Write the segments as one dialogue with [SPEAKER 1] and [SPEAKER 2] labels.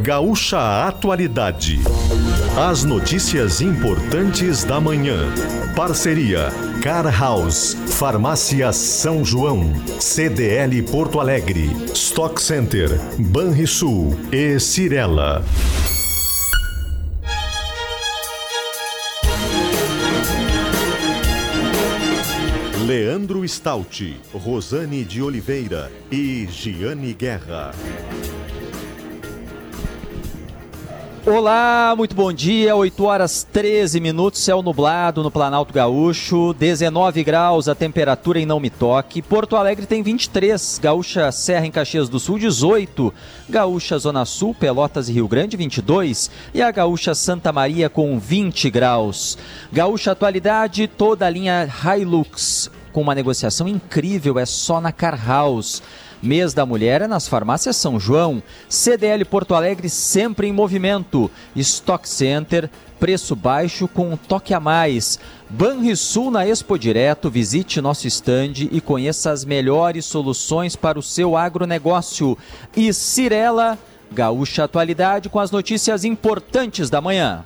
[SPEAKER 1] Gaúcha Atualidade. As notícias importantes da manhã. Parceria Car House, Farmácia São João, CDL Porto Alegre, Stock Center, Banrisul e Cirela. Leandro Stout, Rosane de Oliveira e Giane Guerra.
[SPEAKER 2] Olá, muito bom dia. 8 horas 13 minutos, céu nublado no Planalto Gaúcho, 19 graus a temperatura em Não Me Toque. Porto Alegre tem 23, Gaúcha Serra em Caxias do Sul 18, Gaúcha Zona Sul, Pelotas e Rio Grande 22 e a Gaúcha Santa Maria com 20 graus. Gaúcha Atualidade, toda a linha Hilux com uma negociação incrível, é só na Car House. Mês da Mulher é nas farmácias São João. CDL Porto Alegre sempre em movimento. Stock Center, preço baixo com um toque a mais. Banrisul na Expo Direto, visite nosso estande e conheça as melhores soluções para o seu agronegócio. E Cirela, Gaúcha Atualidade com as notícias importantes da manhã.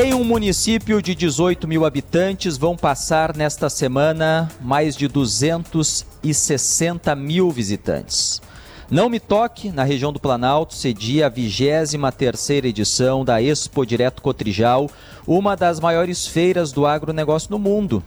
[SPEAKER 2] Em um município de 18 mil habitantes, vão passar nesta semana mais de 260 mil visitantes. Não Me Toque, na região do Planalto, cedia a 23 edição da Expo Direto Cotrijal, uma das maiores feiras do agronegócio no mundo.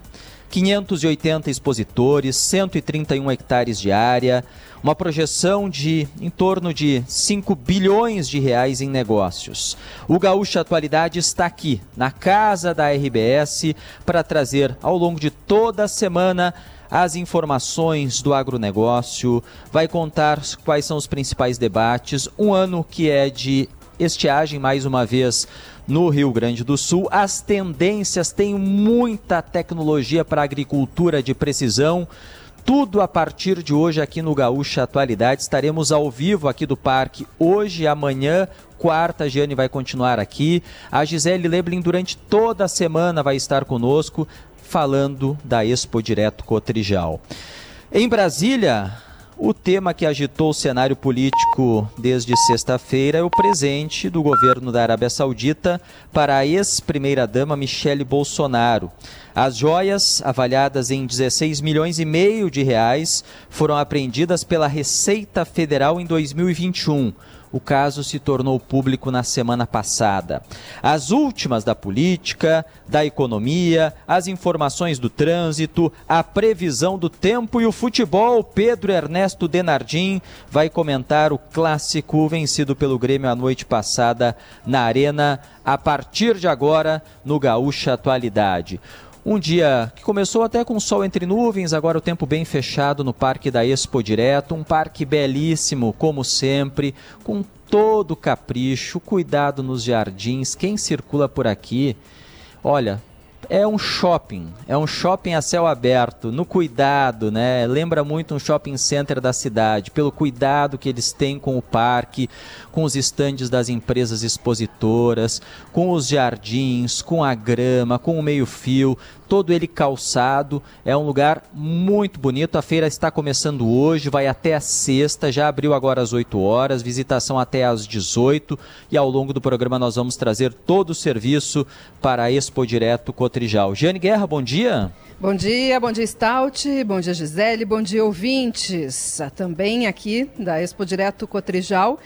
[SPEAKER 2] 580 expositores, 131 hectares de área, uma projeção de em torno de 5 bilhões de reais em negócios. O Gaúcha Atualidade está aqui, na casa da RBS, para trazer ao longo de toda a semana as informações do agronegócio, vai contar quais são os principais debates. Um ano que é de estiagem, mais uma vez, no Rio Grande do Sul. As tendências têm muita tecnologia para agricultura de precisão. Tudo a partir de hoje aqui no Gaúcha Atualidade. Estaremos ao vivo aqui do parque hoje amanhã. Quarta, a Giane vai continuar aqui. A Gisele Leblin durante toda a semana vai estar conosco falando da Expo Direto Cotrijal. Em Brasília, o tema que agitou o cenário político desde sexta-feira é o presente do governo da Arábia Saudita para a ex-primeira-dama Michele Bolsonaro. As joias, avaliadas em 16 milhões e meio de reais, foram apreendidas pela Receita Federal em 2021 o caso se tornou público na semana passada. As últimas da política, da economia, as informações do trânsito, a previsão do tempo e o futebol. Pedro Ernesto Denardim vai comentar o clássico vencido pelo Grêmio a noite passada na Arena, a partir de agora no Gaúcha Atualidade. Um dia que começou até com sol entre nuvens, agora o tempo bem fechado no Parque da Expo Direto, um parque belíssimo, como sempre, com todo capricho, cuidado nos jardins. Quem circula por aqui, olha, é um shopping, é um shopping a céu aberto, no cuidado, né? Lembra muito um shopping center da cidade, pelo cuidado que eles têm com o parque, com os estandes das empresas expositoras, com os jardins, com a grama, com o meio-fio, todo ele calçado. É um lugar muito bonito. A feira está começando hoje, vai até a sexta, já abriu agora às 8 horas, visitação até às 18 e ao longo do programa nós vamos trazer todo o serviço para a Expo Direto Cotrijal. Jane Guerra, bom dia.
[SPEAKER 3] Bom dia, bom dia Stout, bom dia Gisele, bom dia ouvintes. Também aqui da Expo Direto Cotrijal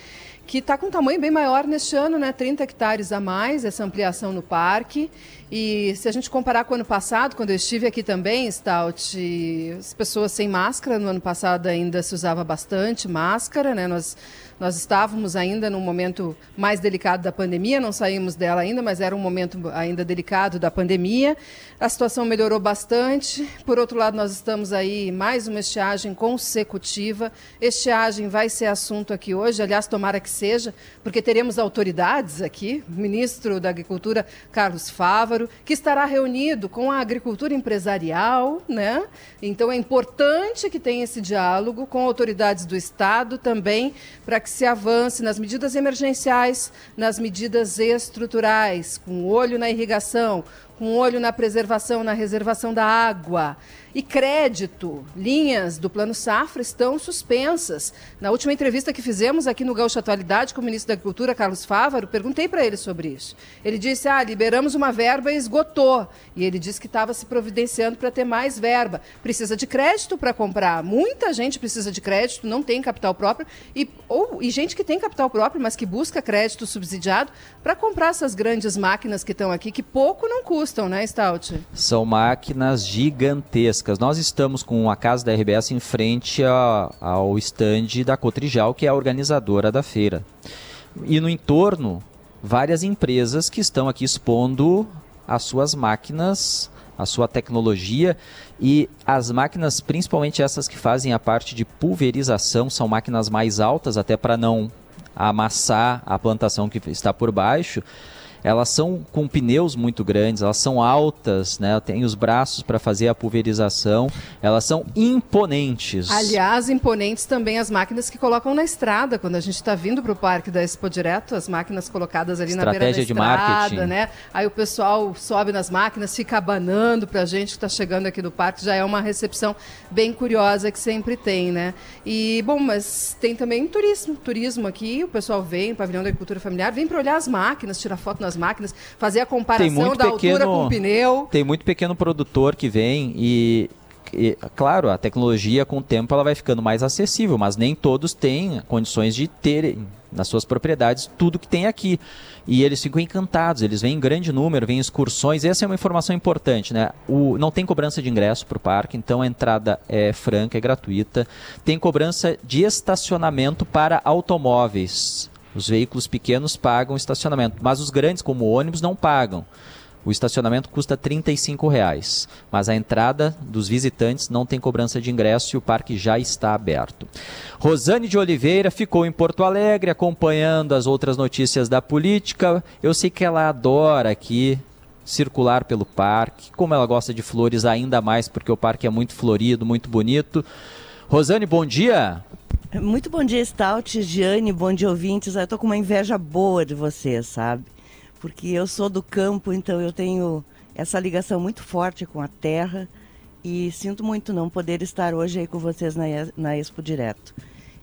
[SPEAKER 3] que está com um tamanho bem maior neste ano, né? 30 hectares a mais, essa ampliação no parque. E se a gente comparar com o ano passado, quando eu estive aqui também, Stout, as pessoas sem máscara, no ano passado ainda se usava bastante máscara, né? Nós nós estávamos ainda num momento mais delicado da pandemia, não saímos dela ainda, mas era um momento ainda delicado da pandemia. A situação melhorou bastante. Por outro lado, nós estamos aí mais uma estiagem consecutiva. Estiagem vai ser assunto aqui hoje, aliás, tomara que seja, porque teremos autoridades aqui, ministro da Agricultura, Carlos Fávaro, que estará reunido com a agricultura empresarial, né? Então é importante que tenha esse diálogo com autoridades do Estado também, para que se avance nas medidas emergenciais, nas medidas estruturais, com olho na irrigação, com olho na preservação, na reservação da água. E crédito, linhas do Plano Safra estão suspensas. Na última entrevista que fizemos aqui no Gaúcho Atualidade com o ministro da Agricultura, Carlos Fávaro, perguntei para ele sobre isso. Ele disse: ah, liberamos uma verba e esgotou. E ele disse que estava se providenciando para ter mais verba. Precisa de crédito para comprar. Muita gente precisa de crédito, não tem capital próprio. E, ou, e gente que tem capital próprio, mas que busca crédito subsidiado para comprar essas grandes máquinas que estão aqui, que pouco não custam, né, Stout?
[SPEAKER 2] São máquinas gigantescas gigantescas. Nós estamos com a casa da RBS em frente a, ao estande da Cotrijal, que é a organizadora da feira. E no entorno, várias empresas que estão aqui expondo as suas máquinas, a sua tecnologia e as máquinas, principalmente essas que fazem a parte de pulverização, são máquinas mais altas, até para não amassar a plantação que está por baixo elas são com pneus muito grandes, elas são altas, né? Tem os braços para fazer a pulverização, elas são imponentes.
[SPEAKER 3] Aliás, imponentes também as máquinas que colocam na estrada quando a gente está vindo para o parque da Expo Direto, as máquinas colocadas ali
[SPEAKER 2] Estratégia
[SPEAKER 3] na beira da
[SPEAKER 2] de
[SPEAKER 3] estrada,
[SPEAKER 2] marketing.
[SPEAKER 3] né? Aí o pessoal sobe nas máquinas, fica abanando para a gente que está chegando aqui no parque, já é uma recepção bem curiosa que sempre tem, né? E bom, mas tem também turismo, turismo aqui, o pessoal vem, pavilhão da agricultura familiar, vem para olhar as máquinas, tirar foto nas máquinas, fazer a comparação da altura com o pneu.
[SPEAKER 2] Tem muito pequeno produtor que vem e, e, claro, a tecnologia com o tempo ela vai ficando mais acessível, mas nem todos têm condições de terem nas suas propriedades tudo que tem aqui. E eles ficam encantados, eles vêm em grande número, vêm excursões. Essa é uma informação importante, né? O, não tem cobrança de ingresso para o parque, então a entrada é franca, é gratuita. Tem cobrança de estacionamento para automóveis. Os veículos pequenos pagam estacionamento, mas os grandes, como ônibus, não pagam. O estacionamento custa 35 reais, mas a entrada dos visitantes não tem cobrança de ingresso e o parque já está aberto. Rosane de Oliveira ficou em Porto Alegre acompanhando as outras notícias da política. Eu sei que ela adora aqui circular pelo parque, como ela gosta de flores ainda mais, porque o parque é muito florido, muito bonito. Rosane, bom dia.
[SPEAKER 4] Muito bom dia, Stout, Giane, bom dia, ouvintes. Eu tô com uma inveja boa de vocês, sabe? Porque eu sou do campo, então eu tenho essa ligação muito forte com a terra e sinto muito não poder estar hoje aí com vocês na, na Expo Direto.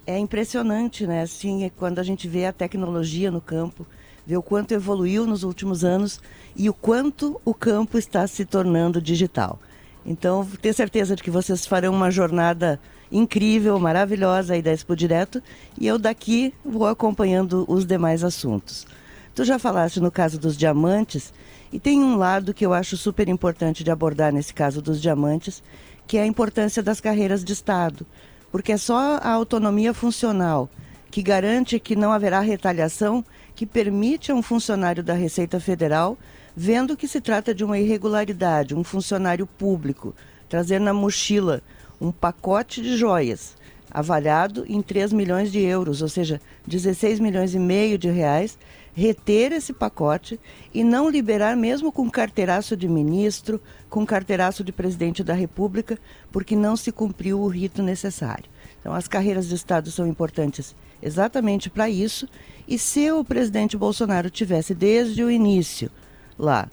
[SPEAKER 4] É impressionante, né? Assim, é quando a gente vê a tecnologia no campo, vê o quanto evoluiu nos últimos anos e o quanto o campo está se tornando digital. Então, tenho certeza de que vocês farão uma jornada incrível, maravilhosa aí da Expo Direto e eu daqui vou acompanhando os demais assuntos. Tu já falaste no caso dos diamantes e tem um lado que eu acho super importante de abordar nesse caso dos diamantes, que é a importância das carreiras de Estado, porque é só a autonomia funcional que garante que não haverá retaliação que permite a um funcionário da Receita Federal, vendo que se trata de uma irregularidade, um funcionário público, trazer na mochila um pacote de joias avaliado em 3 milhões de euros, ou seja, 16 milhões e meio de reais, reter esse pacote e não liberar mesmo com carteiraço de ministro, com carteiraço de presidente da República, porque não se cumpriu o rito necessário. Então, as carreiras de Estado são importantes exatamente para isso. E se o presidente Bolsonaro tivesse desde o início lá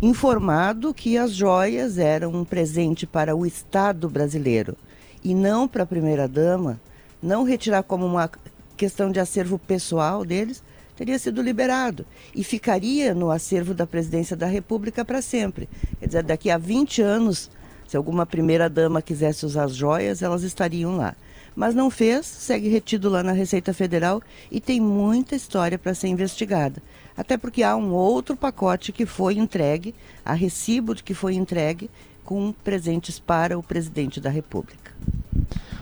[SPEAKER 4] informado que as joias eram um presente para o Estado brasileiro e não para a primeira-dama, não retirar como uma questão de acervo pessoal deles, teria sido liberado e ficaria no acervo da presidência da República para sempre. Quer dizer, daqui a 20 anos, se alguma primeira-dama quisesse usar as joias, elas estariam lá. Mas não fez, segue retido lá na Receita Federal e tem muita história para ser investigada até porque há um outro pacote que foi entregue, a recibo que foi entregue, com presentes para o presidente da República.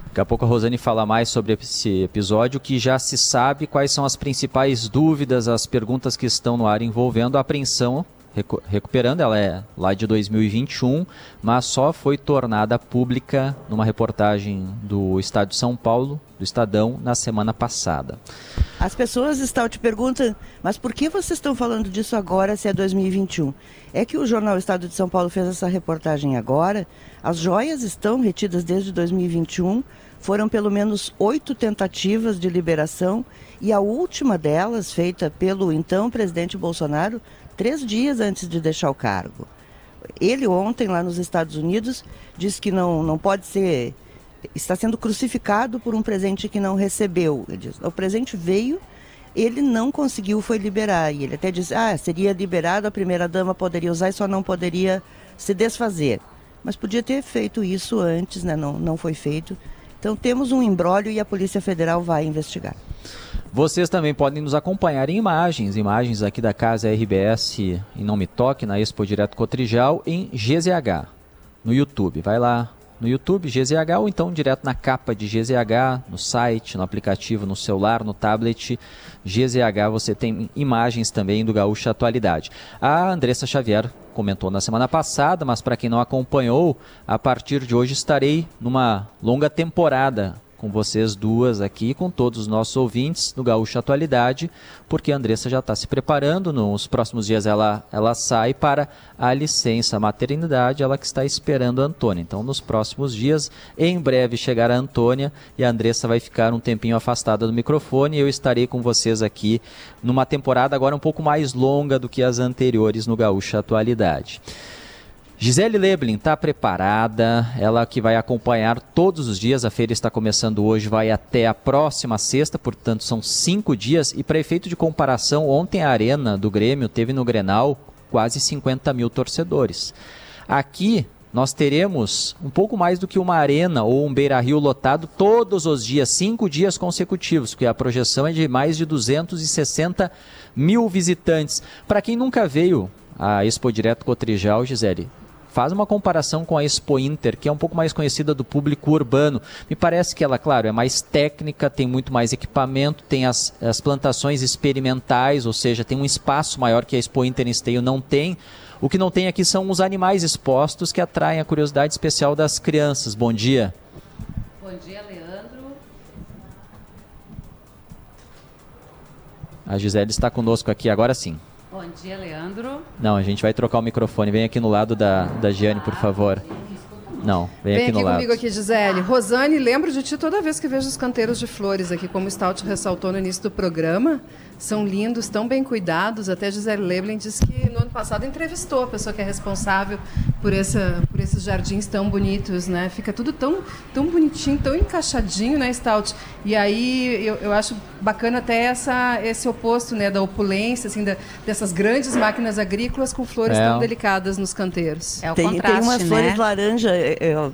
[SPEAKER 2] Daqui a pouco a Rosane fala mais sobre esse episódio, que já se sabe quais são as principais dúvidas, as perguntas que estão no ar envolvendo a apreensão recuperando, ela é lá de 2021, mas só foi tornada pública numa reportagem do Estado de São Paulo, do Estadão, na semana passada.
[SPEAKER 4] As pessoas estão te perguntando, mas por que vocês estão falando disso agora se é 2021? É que o jornal Estado de São Paulo fez essa reportagem agora, as joias estão retidas desde 2021, foram pelo menos oito tentativas de liberação e a última delas, feita pelo então presidente Bolsonaro, três dias antes de deixar o cargo. ele ontem lá nos Estados Unidos disse que não, não pode ser, está sendo crucificado por um presente que não recebeu. Ele diz, o presente veio, ele não conseguiu foi liberar. E ele até disse, ah, seria liberado, a primeira dama poderia usar e só não poderia se desfazer. Mas podia ter feito isso antes, né? não, não foi feito. Então temos um embrólio e a Polícia Federal vai investigar.
[SPEAKER 2] Vocês também podem nos acompanhar em imagens, imagens aqui da casa RBS em Não Me Toque, na Expo Direto Cotrijal, em GZH, no YouTube. Vai lá no YouTube, GZH, ou então direto na capa de GZH, no site, no aplicativo, no celular, no tablet. GZH, você tem imagens também do Gaúcha Atualidade. A Andressa Xavier comentou na semana passada, mas para quem não acompanhou, a partir de hoje estarei numa longa temporada com vocês duas aqui, com todos os nossos ouvintes no Gaúcha Atualidade, porque a Andressa já está se preparando. Nos próximos dias ela, ela sai para a licença maternidade, ela que está esperando a Antônia. Então, nos próximos dias, em breve chegará a Antônia e a Andressa vai ficar um tempinho afastada do microfone e eu estarei com vocês aqui numa temporada agora um pouco mais longa do que as anteriores no Gaúcha Atualidade. Gisele Leblin está preparada, ela que vai acompanhar todos os dias. A feira está começando hoje, vai até a próxima sexta, portanto são cinco dias. E para efeito de comparação, ontem a Arena do Grêmio teve no Grenal quase 50 mil torcedores. Aqui nós teremos um pouco mais do que uma arena ou um beira-rio lotado todos os dias, cinco dias consecutivos, porque a projeção é de mais de 260 mil visitantes. Para quem nunca veio à Expo Direto Cotrijal, Gisele, faz uma comparação com a Expo Inter, que é um pouco mais conhecida do público urbano. Me parece que ela, claro, é mais técnica, tem muito mais equipamento, tem as, as plantações experimentais, ou seja, tem um espaço maior que a Expo Inter em Esteio não tem. O que não tem aqui são os animais expostos que atraem a curiosidade especial das crianças. Bom dia.
[SPEAKER 5] Bom dia, Leandro.
[SPEAKER 2] A Gisele está conosco aqui agora sim.
[SPEAKER 5] Bom dia, Leandro.
[SPEAKER 2] Não, a gente vai trocar o microfone. Vem aqui no lado da, da Giane, por favor. Não, vem,
[SPEAKER 3] Vem
[SPEAKER 2] aqui
[SPEAKER 3] aqui
[SPEAKER 2] no lado.
[SPEAKER 3] comigo aqui, Gisele. Rosane, lembro de ti toda vez que vejo os canteiros de flores aqui, como o Stout ressaltou no início do programa. São lindos, tão bem cuidados. Até Gisele Leblin disse que no ano passado entrevistou a pessoa que é responsável por, essa, por esses jardins tão bonitos, né? Fica tudo tão, tão bonitinho, tão encaixadinho, né, Stout? E aí eu, eu acho bacana até essa, esse oposto, né, da opulência, assim, da, dessas grandes máquinas agrícolas com flores
[SPEAKER 2] É.
[SPEAKER 3] tão delicadas nos canteiros.
[SPEAKER 5] É o
[SPEAKER 4] Tem,
[SPEAKER 5] contraste,
[SPEAKER 4] tem umas
[SPEAKER 5] né?
[SPEAKER 4] flores laranja,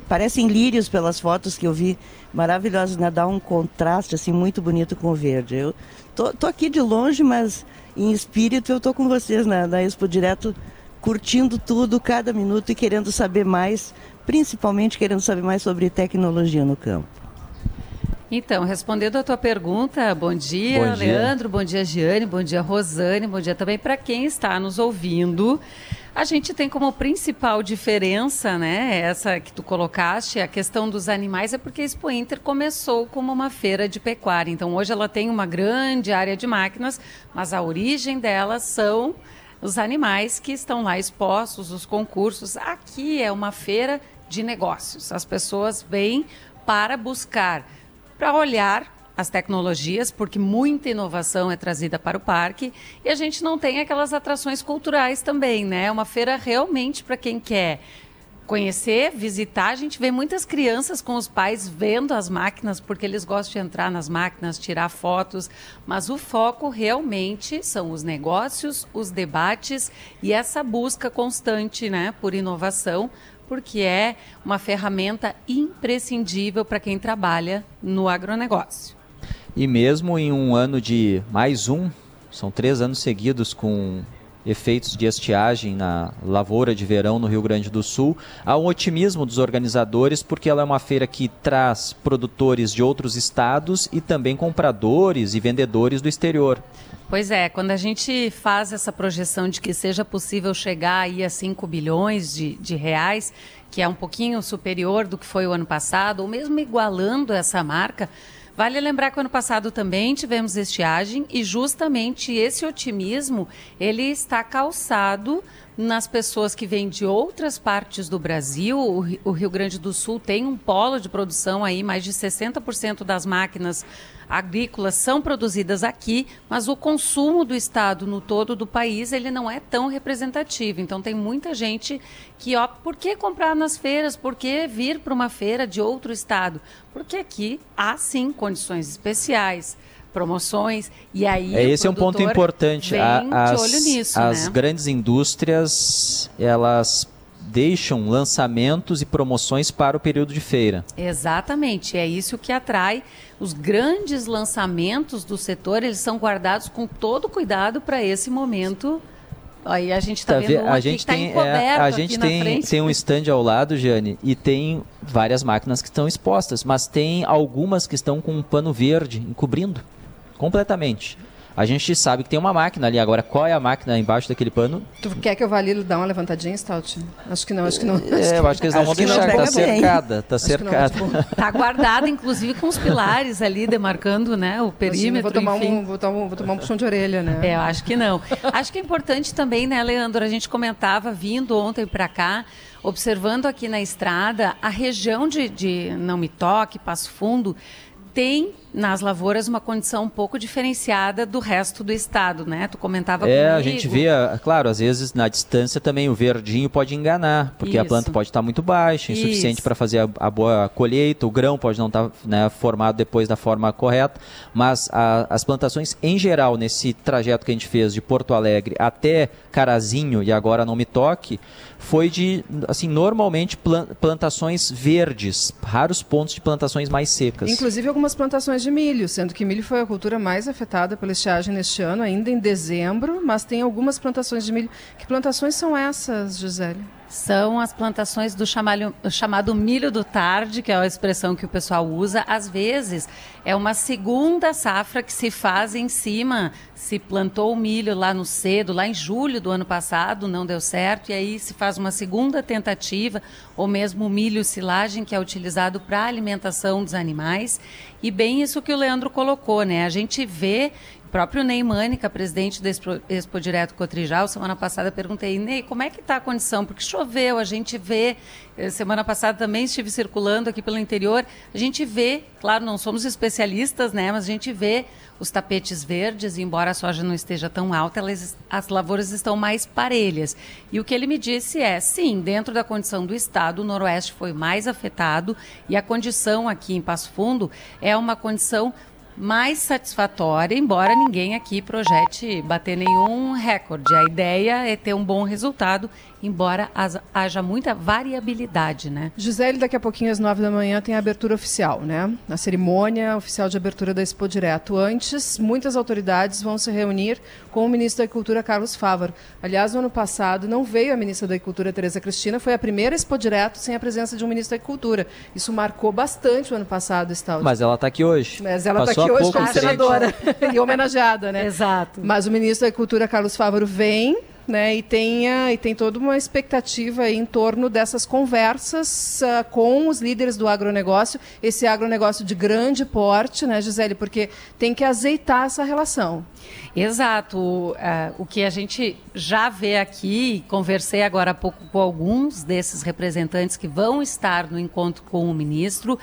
[SPEAKER 4] parecem lírios pelas fotos que eu vi, maravilhosas, né? Dá um contraste assim muito bonito com o verde. Eu tô, tô aqui de longe, mas em espírito eu tô com vocês na, na Expo Direto, curtindo tudo, cada minuto e querendo saber mais, principalmente querendo saber mais sobre tecnologia no campo.
[SPEAKER 5] Então, respondendo a tua pergunta, bom dia,
[SPEAKER 2] Bom dia.
[SPEAKER 5] Leandro, bom dia, Giane, bom dia, Rosane, bom dia também para quem está nos ouvindo. A gente tem como principal diferença, né, essa que tu colocaste, a questão dos animais, é porque a Expo Inter começou como uma feira de pecuária. Então, hoje ela tem uma grande área de máquinas, mas a origem dela são os animais que estão lá expostos, os concursos. Aqui é uma feira de negócios. As pessoas vêm para buscar, para olhar as tecnologias, porque muita inovação é trazida para o parque e a gente não tem aquelas atrações culturais também, né? É uma feira realmente para quem quer conhecer, visitar. A gente vê muitas crianças com os pais vendo as máquinas, porque eles gostam de entrar nas máquinas, tirar fotos, mas o foco realmente são os negócios, os debates e essa busca constante né, por inovação, porque é uma ferramenta imprescindível para quem trabalha no agronegócio.
[SPEAKER 2] E mesmo em um ano de mais um, são três anos seguidos com efeitos de estiagem na lavoura de verão no Rio Grande do Sul, há um otimismo dos organizadores porque ela é uma feira que traz produtores de outros estados e também compradores e vendedores do exterior.
[SPEAKER 5] Pois é, quando a gente faz essa projeção de que seja possível chegar aí a 5 bilhões de, de reais, que é um pouquinho superior do que foi o ano passado, ou mesmo igualando essa marca, Vale lembrar que ano passado também tivemos estiagem e justamente esse otimismo ele está calçado nas pessoas que vêm de outras partes do Brasil. O Rio Grande do Sul tem um polo de produção aí, mais de 60% das máquinas agrícolas são produzidas aqui, mas o consumo do estado no todo do país ele não é tão representativo. Então tem muita gente que ó, por que comprar nas feiras? Por que vir para uma feira de outro estado? Porque aqui há sim condições especiais promoções e aí
[SPEAKER 2] é, esse é um ponto importante
[SPEAKER 5] a, as, nisso,
[SPEAKER 2] as
[SPEAKER 5] né?
[SPEAKER 2] grandes indústrias elas deixam lançamentos e promoções para o período de feira.
[SPEAKER 5] Exatamente, é isso que atrai os grandes lançamentos do setor, eles são guardados com todo cuidado para esse momento. Aí a gente está tá vendo
[SPEAKER 2] a gente
[SPEAKER 5] tá
[SPEAKER 2] tem, é, a gente tem, tem um stand ao lado, Jane, e tem várias máquinas que estão expostas, mas tem algumas que estão com um pano verde encobrindo completamente. A gente sabe que tem uma máquina ali. Agora, qual é a máquina embaixo daquele pano?
[SPEAKER 3] Tu quer que eu vá ali dar uma levantadinha, Stout? Acho que não, acho que não.
[SPEAKER 2] É, eu acho que eles não vão deixar. Está cercada, está cercada.
[SPEAKER 5] Está guardada, inclusive, com os pilares ali, demarcando né, o perímetro.
[SPEAKER 3] Vou tomar, um, vou, tomar, vou tomar um puxão de orelha, né?
[SPEAKER 5] É, eu acho que não. acho que é importante também, né, Leandro? A gente comentava, vindo ontem para cá, observando aqui na estrada, a região de, de Não Me Toque, Passo Fundo, tem nas lavouras uma condição um pouco diferenciada do resto do estado, né? Tu comentava
[SPEAKER 2] É,
[SPEAKER 5] comigo.
[SPEAKER 2] a gente vê, claro, às vezes na distância também o verdinho pode enganar, porque Isso. a planta pode estar muito baixa, insuficiente para fazer a, a, boa colheita, o grão pode não estar né, formado depois da forma correta, mas a, as plantações em geral, nesse trajeto que a gente fez de Porto Alegre até Carazinho e agora não me toque, foi de, assim, normalmente plantações verdes, raros pontos de plantações mais secas.
[SPEAKER 3] Inclusive algumas plantações de milho, sendo que milho foi a cultura mais afetada pela estiagem neste ano, ainda em dezembro, mas tem algumas plantações de milho. Que plantações são essas, Gisele?
[SPEAKER 5] São as plantações do chamado, chamado milho do tarde, que é a expressão que o pessoal usa. Às vezes, é uma segunda safra que se faz em cima. Se plantou o milho lá no cedo, lá em julho do ano passado, não deu certo, e aí se faz uma segunda tentativa, ou mesmo o milho silagem, que é utilizado para alimentação dos animais. E bem isso que o Leandro colocou, né? A gente vê próprio Ney Mânica, presidente da Expo, Expo Direto Cotrijal, semana passada perguntei, Ney, como é que está a condição? Porque choveu, a gente vê, eh, semana passada também estive circulando aqui pelo interior, a gente vê, claro, não somos especialistas, né, mas a gente vê os tapetes verdes, e embora a soja não esteja tão alta, elas, as lavouras estão mais parelhas. E o que ele me disse é, sim, dentro da condição do estado, o noroeste foi mais afetado e a condição aqui em Passo Fundo é uma condição mais satisfatória, embora ninguém aqui projete bater nenhum recorde. A ideia é ter um bom resultado embora haja muita variabilidade, né?
[SPEAKER 3] Gisele, daqui a pouquinho às nove da manhã tem a abertura oficial, né? A cerimônia oficial de abertura da Expo Direto. Antes, muitas autoridades vão se reunir com o ministro da Agricultura, Carlos Fávaro. Aliás, no ano passado não veio a ministra da Agricultura, Tereza Cristina, foi a primeira Expo Direto sem a presença de um ministro da Agricultura. Isso marcou bastante o ano passado, Staldi.
[SPEAKER 2] Mas ela está aqui hoje.
[SPEAKER 3] Mas ela está aqui hoje como senadora e homenageada, né?
[SPEAKER 5] Exato.
[SPEAKER 3] Mas o ministro da Agricultura, Carlos Fávaro, vem né, e, tenha, e tem toda uma expectativa em torno dessas conversas uh, com os líderes do agronegócio, esse agronegócio de grande porte, né, Gisele, porque tem que azeitar essa relação.
[SPEAKER 5] Exato. Uh, o que a gente já vê aqui, conversei agora há pouco com alguns desses representantes que vão estar no encontro com o ministro,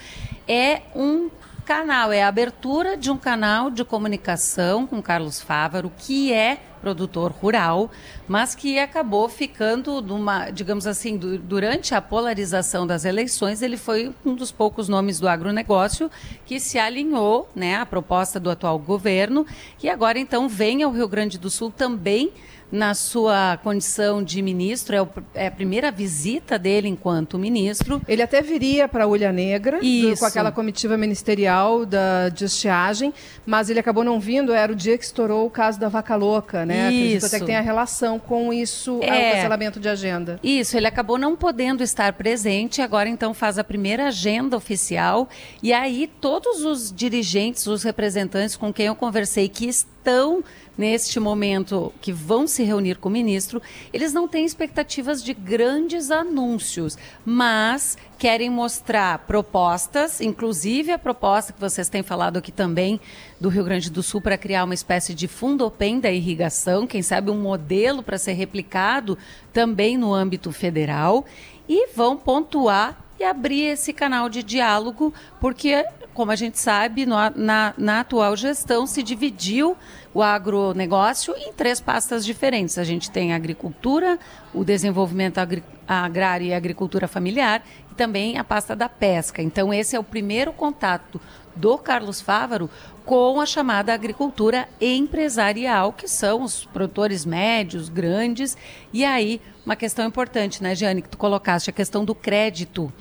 [SPEAKER 5] é um canal, é a abertura de um canal de comunicação com Carlos Fávaro, que é produtor rural, mas que acabou ficando numa, digamos assim, do, durante a polarização das eleições, ele foi um dos poucos nomes do agronegócio que se alinhou, né, à proposta do atual governo e agora então vem ao Rio Grande do Sul também na sua condição de ministro, é, o, é, a primeira visita dele enquanto ministro.
[SPEAKER 3] Ele até viria para a Ulha Negra, do, com aquela comitiva ministerial da, de estiagem, mas ele acabou não vindo, era o dia que estourou o caso da vaca louca, né? Isso. Acredito até que tem a relação com isso, é, o cancelamento de agenda.
[SPEAKER 5] Isso, ele acabou não podendo estar presente, agora então faz a primeira agenda oficial, e aí todos os dirigentes, os representantes com quem eu conversei que estão estão neste momento que vão se reunir com o ministro, eles não têm expectativas de grandes anúncios, mas querem mostrar propostas, inclusive a proposta que vocês têm falado aqui também do Rio Grande do Sul para criar uma espécie de fundopem da irrigação, quem sabe um modelo para ser replicado também no âmbito federal, e vão pontuar e abrir esse canal de diálogo, porque como a gente sabe, no, na, na, atual gestão se dividiu o agronegócio em três pastas diferentes. A gente tem a agricultura, o desenvolvimento agri agrário e a agricultura familiar e também a pasta da pesca. Então, esse é o primeiro contato do Carlos Fávaro com a chamada agricultura empresarial, que são os produtores médios, grandes. E aí, uma questão importante, né, Jane, que tu colocaste, a questão do crédito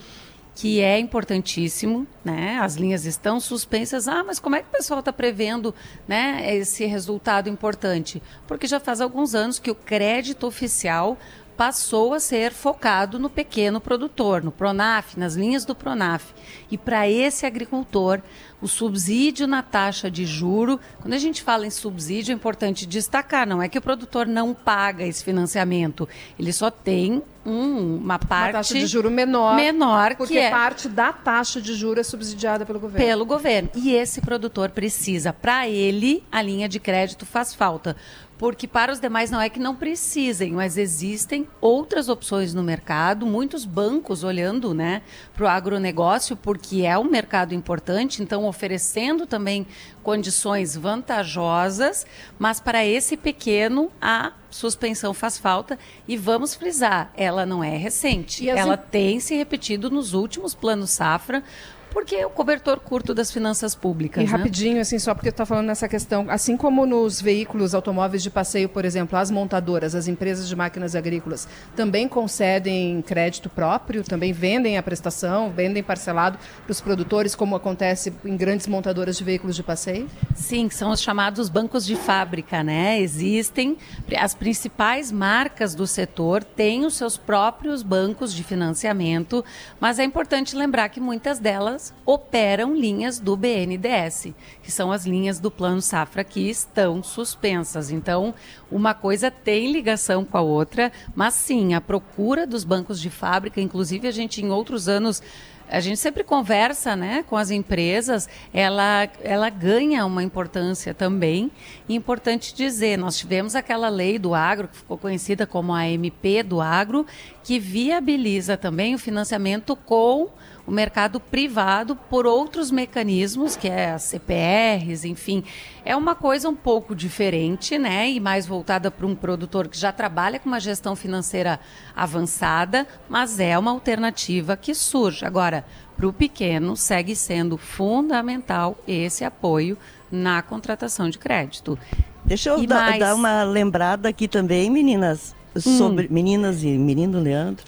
[SPEAKER 5] que é importantíssimo, né? As linhas estão suspensas. Ah, mas como é que o pessoal está prevendo, né, esse resultado importante? Porque já faz alguns anos que o crédito oficial passou a ser focado no pequeno produtor, no Pronaf, nas linhas do Pronaf. E para esse agricultor, o subsídio na taxa de juro. Quando a gente fala em subsídio, é importante destacar, não é que o produtor não paga esse financiamento, ele só tem um, uma parte
[SPEAKER 3] uma taxa de juro menor,
[SPEAKER 5] menor
[SPEAKER 3] porque
[SPEAKER 5] que é
[SPEAKER 3] parte da taxa de juro é subsidiada pelo governo.
[SPEAKER 5] Pelo governo. E esse produtor precisa, para ele, a linha de crédito faz falta porque para os demais não é que não precisem, mas existem outras opções no mercado, muitos bancos olhando né, para o agronegócio, porque é um mercado importante, então oferecendo também condições vantajosas, mas para esse pequeno a suspensão faz falta. E vamos frisar, ela não é recente, ela tem se repetido nos últimos planos safra, porque é o cobertor curto das finanças públicas.
[SPEAKER 3] E
[SPEAKER 5] né?
[SPEAKER 3] rapidinho, assim, só porque está falando nessa questão, assim como nos veículos automóveis de passeio, por exemplo, as montadoras, as empresas de máquinas agrícolas também concedem crédito próprio, também vendem a prestação, vendem parcelado para os produtores, como acontece em grandes montadoras de veículos de passeio?
[SPEAKER 5] Sim, são os chamados bancos de fábrica, né? Existem as principais marcas do setor têm os seus próprios bancos de financiamento, mas é importante lembrar que muitas delas elas operam linhas do BNDES, que são as linhas do Plano Safra que estão suspensas. Então, uma coisa tem ligação com a outra, mas sim, a procura dos bancos de fábrica, inclusive a gente em outros anos a gente sempre conversa né, com as empresas, ela, ela ganha uma importância também. Importante dizer, nós tivemos aquela lei do agro, que ficou conhecida como a MP do agro, que viabiliza também o financiamento com o mercado privado por outros mecanismos, que é as CPRs, enfim. É uma coisa um pouco diferente, né? E mais voltada para um produtor que já trabalha com uma gestão financeira avançada, mas é uma alternativa que surge. Agora, para o pequeno, segue sendo fundamental esse apoio na contratação de crédito.
[SPEAKER 4] Deixa eu da, mais... dar uma lembrada aqui também, meninas, sobre hum. meninas e menino Leandro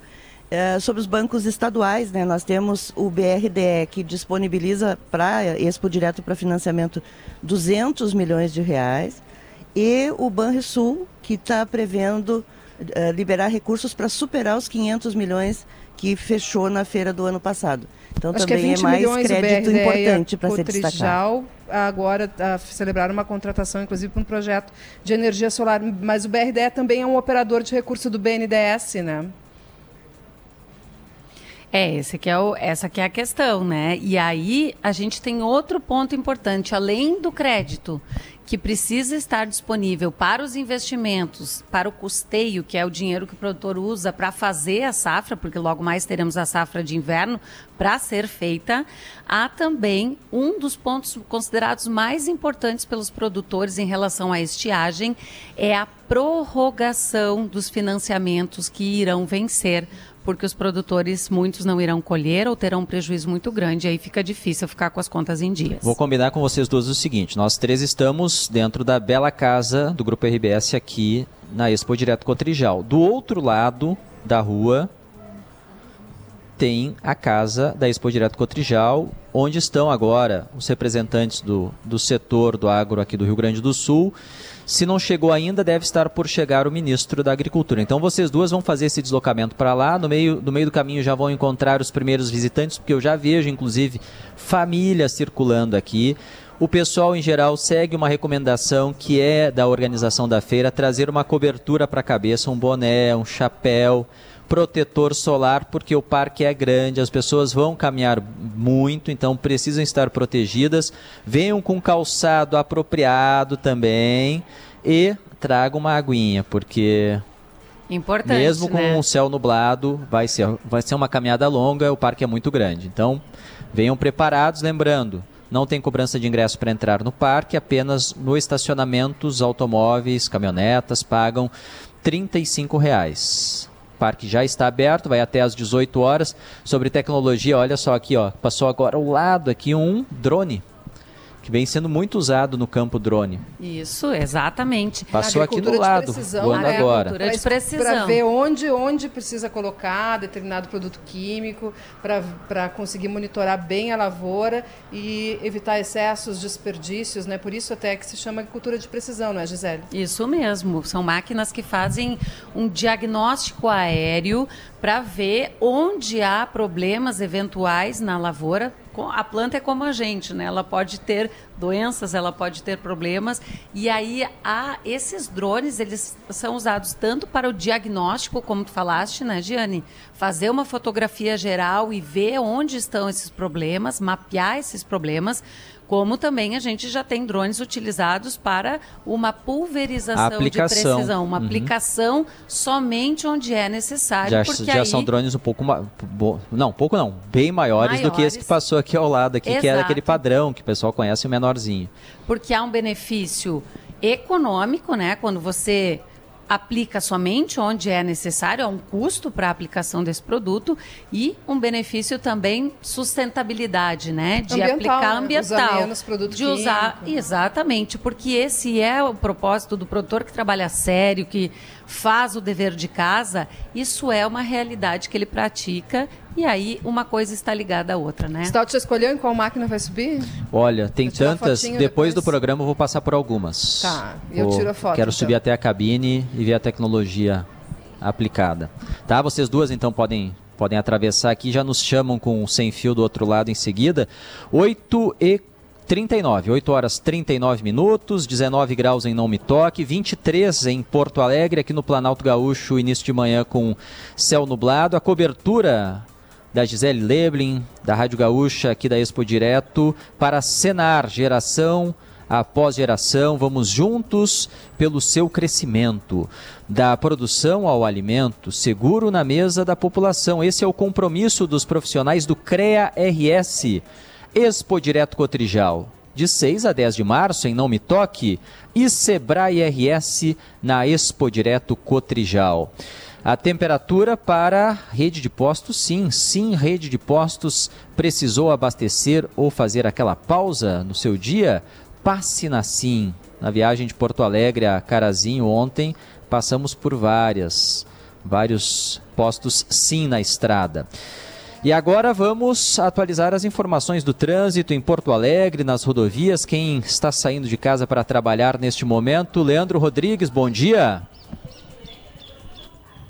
[SPEAKER 4] é, sobre os bancos estaduais, né? Nós temos o BRDE que disponibiliza para Expo Direto para Financiamento 200 milhões de reais e o Banrisul que está prevendo é, liberar recursos para superar os 500 milhões que fechou na feira do ano passado. Então
[SPEAKER 3] Acho
[SPEAKER 4] também
[SPEAKER 3] é,
[SPEAKER 4] é mais crédito importante para ser destacado.
[SPEAKER 3] agora a celebrar uma contratação, inclusive, para um projeto de energia solar. Mas o BRDE também é um operador de recurso do BNDES, né?
[SPEAKER 5] É, esse que é o, essa que é a questão, né? E aí a gente tem outro ponto importante, além do crédito, que precisa estar disponível para os investimentos, para o custeio, que é o dinheiro que o produtor usa para fazer a safra, porque logo mais teremos a safra de inverno para ser feita. Há também um dos pontos considerados mais importantes pelos produtores em relação à estiagem é a prorrogação dos financiamentos que irão vencer porque os produtores, muitos não irão colher ou terão um prejuízo muito grande, aí fica difícil ficar com as contas em dias.
[SPEAKER 2] Vou combinar com vocês duas o seguinte: nós três estamos dentro da bela casa do Grupo RBS aqui na Expo Direto Cotrijal. Do outro lado da rua tem a casa da Expo Direto Cotrijal, onde estão agora os representantes do, do setor do agro aqui do Rio Grande do Sul se não chegou ainda, deve estar por chegar o ministro da Agricultura. Então vocês duas vão fazer esse deslocamento para lá. No meio, no meio do caminho já vão encontrar os primeiros visitantes, porque eu já vejo, inclusive, famílias circulando aqui. o pessoal em geral segue uma recomendação que é da organização da feira trazer uma cobertura para a cabeça, um boné, um chapéu, protetor solar, porque o parque é grande, as pessoas vão caminhar muito, então precisam estar protegidas. Venham com calçado apropriado também e tragam uma aguinha, porque
[SPEAKER 5] Importante,
[SPEAKER 2] mesmo com
[SPEAKER 5] né?
[SPEAKER 2] o céu nublado, vai ser, vai ser uma caminhada longa, o parque é muito grande. Então, venham preparados, lembrando, não tem cobrança de ingresso para entrar no parque, apenas no estacionamento os automóveis, caminhonetas pagam 35 reais. Parque já está aberto, vai até às 18 horas. Sobre tecnologia, olha só aqui, ó, passou agora ao lado aqui um drone que vem sendo muito usado no campo drone.
[SPEAKER 5] Isso, exatamente.
[SPEAKER 2] Passou aqui do
[SPEAKER 3] Agricultura de
[SPEAKER 2] lado,
[SPEAKER 3] precisão,
[SPEAKER 2] voando
[SPEAKER 3] né?
[SPEAKER 2] agora.
[SPEAKER 5] Agricultura de
[SPEAKER 3] Para
[SPEAKER 5] precisão.
[SPEAKER 3] ver onde, onde precisa colocar determinado produto químico, para conseguir monitorar bem a lavoura e evitar excessos, desperdícios, né? Por isso até que se chama agricultura de precisão, não é, Gisele?
[SPEAKER 5] Isso mesmo, são máquinas que fazem um diagnóstico aéreo para ver onde há problemas eventuais na lavoura. A planta é como a gente, né? Ela pode ter doenças, ela pode ter problemas. E aí há esses drones, eles são usados tanto para o diagnóstico, como tu falaste, né, Giane? Fazer uma fotografia geral e ver onde estão esses problemas, mapear esses problemas, como também a gente já tem drones utilizados para uma pulverização
[SPEAKER 2] aplicação.
[SPEAKER 5] de precisão, uma
[SPEAKER 2] Uhum.
[SPEAKER 5] aplicação somente onde é necessário,
[SPEAKER 2] Já,
[SPEAKER 5] porque
[SPEAKER 2] já
[SPEAKER 5] aí
[SPEAKER 2] são drones um pouco ma- bo- não, pouco não, bem maiores, do que esse que
[SPEAKER 5] Maiores.
[SPEAKER 2] passou aqui ao lado aqui, que era
[SPEAKER 5] Exato.
[SPEAKER 2] aquele padrão que o pessoal conhece o menorzinho.
[SPEAKER 5] porque há um benefício econômico, né? Quando você aplica somente onde é necessário, há um custo para a aplicação desse produto e um benefício também sustentabilidade, né? De
[SPEAKER 3] Ambiental,
[SPEAKER 5] aplicar
[SPEAKER 3] né?
[SPEAKER 5] ambiental,
[SPEAKER 3] Usar menos produto
[SPEAKER 5] de usar
[SPEAKER 3] químico.
[SPEAKER 5] exatamente, porque esse é o propósito do produtor que trabalha sério, que faz o dever de casa. Isso é uma realidade que ele pratica e aí uma coisa está ligada à outra, né?
[SPEAKER 3] Stout já escolheu em qual máquina vai subir?
[SPEAKER 2] Olha, tem tantas, depois,
[SPEAKER 3] depois.
[SPEAKER 2] do programa eu vou passar por algumas.
[SPEAKER 3] Tá, eu
[SPEAKER 2] Vou-
[SPEAKER 3] tiro a foto,
[SPEAKER 2] Quero
[SPEAKER 3] então.
[SPEAKER 2] subir até a cabine e ver a tecnologia aplicada. Tá? Vocês duas então podem podem atravessar aqui, já nos chamam com o sem fio do outro lado em seguida. 8 e 39, 8 horas 39 minutos, 19 graus em Não Me Toque, 23 em Porto Alegre, aqui no Planalto Gaúcho, início de manhã com céu nublado. A cobertura da Gisele Leblin, da Rádio Gaúcha, aqui da Expo Direto, para Senar, geração após geração, vamos juntos pelo seu crescimento, da produção ao alimento, seguro na mesa da população. Esse é o compromisso dos profissionais do CREA RS. Expo Direto Cotrijal, de 6 a 10 de março em Não Me Toque, e Sebrae RS na Expo Direto Cotrijal. A temperatura para rede de postos, sim, sim, rede de postos precisou abastecer ou fazer aquela pausa no seu dia? Passe na Sim. Na viagem de Porto Alegre a Carazinho ontem, passamos por várias, vários postos sim na estrada. E agora vamos atualizar as informações do trânsito em Porto Alegre, nas rodovias. Quem está saindo de casa para trabalhar neste momento, Leandro Rodrigues, bom dia.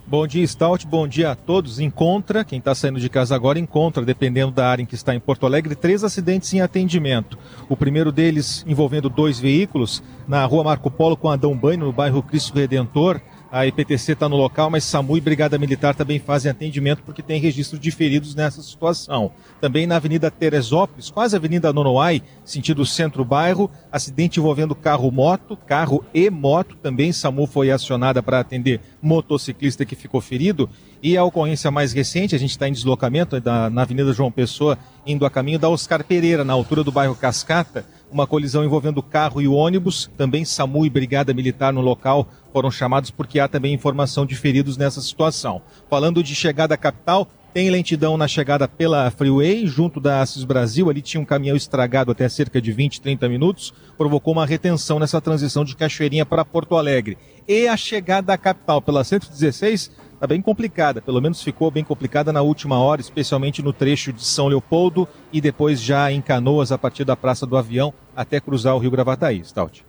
[SPEAKER 6] Bom dia, Stout. Bom dia a todos. Encontra, quem está saindo de casa agora, encontra, dependendo da área em que está em Porto Alegre, três acidentes em atendimento. O primeiro deles envolvendo dois veículos na rua Marco Polo com Adão Banho, no bairro Cristo Redentor. A IPTC está no local, mas SAMU e Brigada Militar também fazem atendimento porque tem registro de feridos nessa situação. Também na Avenida Teresópolis, quase Avenida Nonoai, sentido centro-bairro, acidente envolvendo carro-moto, carro e moto. Também SAMU foi acionada para atender motociclista que ficou ferido. E a ocorrência mais recente, a gente está em deslocamento da, na Avenida João Pessoa, indo a caminho da Oscar Pereira, na altura do bairro Cascata, uma colisão envolvendo carro e ônibus. Também SAMU e Brigada Militar no local foram chamados porque há também informação de feridos nessa situação. Falando de chegada à capital, tem lentidão na chegada pela Freeway, junto da Assis Brasil. Ali tinha um caminhão estragado até cerca de 20, 30 minutos, provocou uma retenção nessa transição de Cachoeirinha para Porto Alegre. E a chegada à capital pela 116 está bem complicada, pelo menos ficou bem complicada na última hora, especialmente no trecho de São Leopoldo e depois já em Canoas, a partir da Praça do Avião, até cruzar o Rio Gravataí, Stout.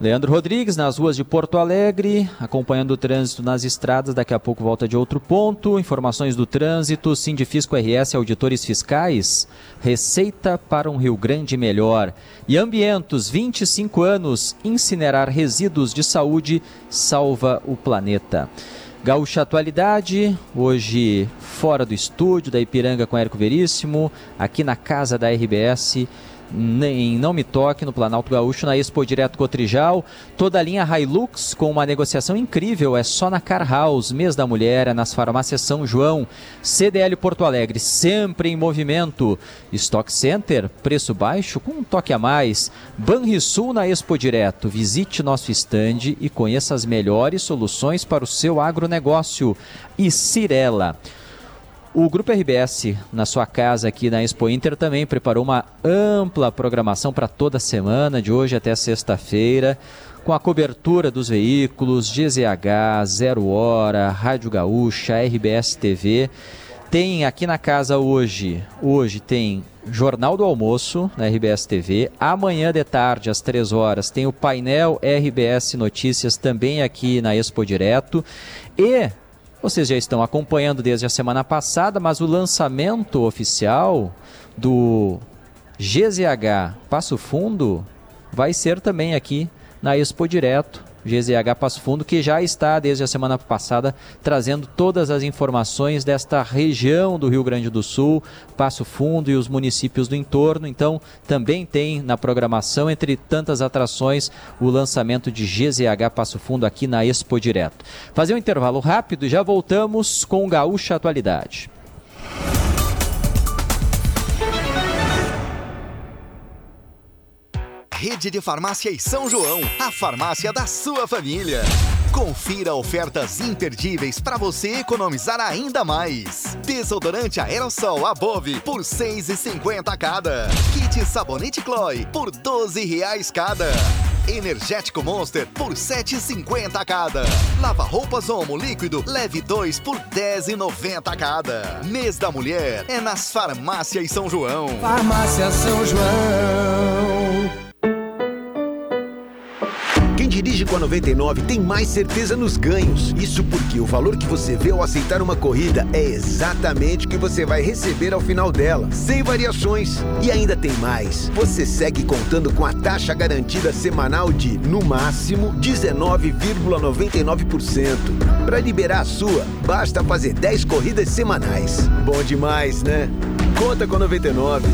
[SPEAKER 2] Leandro Rodrigues, nas ruas de Porto Alegre, acompanhando o trânsito nas estradas. Daqui a pouco volta de outro ponto. Informações do trânsito, Sindifisco RS Auditores Fiscais, Receita para um Rio Grande melhor. E Ambientos, 25 anos, incinerar resíduos de saúde salva o planeta. Gaúcha Atualidade, hoje fora do estúdio da Ipiranga com Érico Veríssimo, aqui na casa da RBS em Não Me Toque, no Planalto Gaúcho, na Expo Direto Cotrijal. Toda a linha Hilux com uma negociação incrível, é só na Car House, mês da mulher, é nas farmácias São João. CDL Porto Alegre, sempre em movimento. Stock Center, preço baixo com um toque a mais. Banrisul na Expo Direto, visite nosso estande e conheça as melhores soluções para o seu agronegócio. E Cirela. O Grupo RBS, na sua casa aqui na Expo Inter, também preparou uma ampla programação para toda semana, de hoje até sexta-feira, com a cobertura dos veículos, GZH, Zero Hora, Rádio Gaúcha, RBS TV. Tem aqui na casa hoje, hoje tem Jornal do Almoço na RBS TV. Amanhã de tarde, às 3 horas, tem o painel RBS Notícias também aqui na Expo Direto. E vocês já estão acompanhando desde a semana passada, mas o lançamento oficial do GZH Passo Fundo vai ser também aqui na Expo Direto, GZH Passo Fundo, que já está desde a semana passada trazendo todas as informações desta região do Rio Grande do Sul, Passo Fundo e os municípios do entorno. Então, também tem na programação, entre tantas atrações, o lançamento de GZH Passo Fundo aqui na Expo Direto. Fazer um intervalo rápido e já voltamos com Gaúcha Atualidade.
[SPEAKER 7] Rede de Farmácias São João, a farmácia da sua família. Confira ofertas imperdíveis para você economizar ainda mais. Desodorante aerossol Above por R$ 6,50 cada. Kit sabonete Chloe por 12 reais cada. Energético Monster por R$ 7,50 cada. Lava roupas Omo líquido leve 2 por R$ 10,90 cada. Mês da Mulher é nas farmácias São João.
[SPEAKER 8] Farmácia São João
[SPEAKER 9] dirige com a 99 tem mais certeza nos ganhos. Isso porque o valor que você vê ao aceitar uma corrida é exatamente o que você vai receber ao final dela, sem variações. E ainda tem mais. Você segue contando com a taxa garantida semanal de, no máximo, 19,99%. Para liberar a sua, basta fazer 10 corridas semanais. Bom demais, né? Conta com a 99.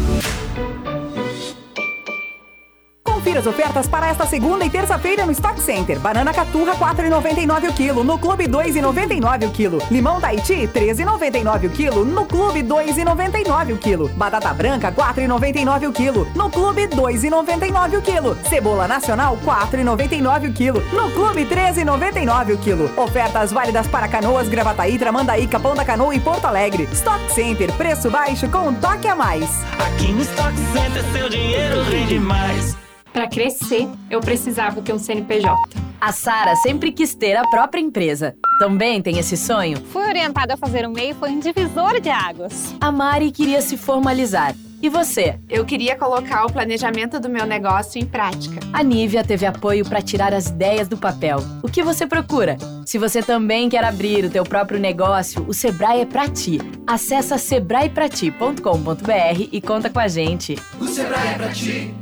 [SPEAKER 10] Confira as ofertas para esta segunda e terça-feira no Stock Center. Banana caturra 4,99 o quilo, no Clube 2,99 o quilo. Limão Tahiti 13,99 o quilo, no Clube 2,99 o quilo. Batata branca 4,99 o quilo, no Clube 2,99 o quilo. Cebola nacional 4,99 o quilo, no Clube 13,99 o quilo. Ofertas válidas para Canoas, Gravataí, Tramandaí, Capão da Canoa e Porto Alegre. Stock Center, preço baixo com um toque a mais.
[SPEAKER 11] Aqui no Stock Center seu dinheiro rende mais.
[SPEAKER 12] Para crescer, eu precisava ter um CNPJ.
[SPEAKER 13] A Sara sempre quis ter a própria empresa. Também tem esse sonho?
[SPEAKER 14] Fui orientada a fazer um MEI e foi um divisor de águas.
[SPEAKER 13] A Mari queria se formalizar. E você?
[SPEAKER 15] Eu queria colocar o planejamento do meu negócio em prática.
[SPEAKER 13] A Nívia teve apoio para tirar as ideias do papel. O que você procura? Se você também quer abrir o teu próprio negócio, o Sebrae é para ti. Acesse sebraeprati.com.br e conta com a gente.
[SPEAKER 16] O Sebrae é para ti.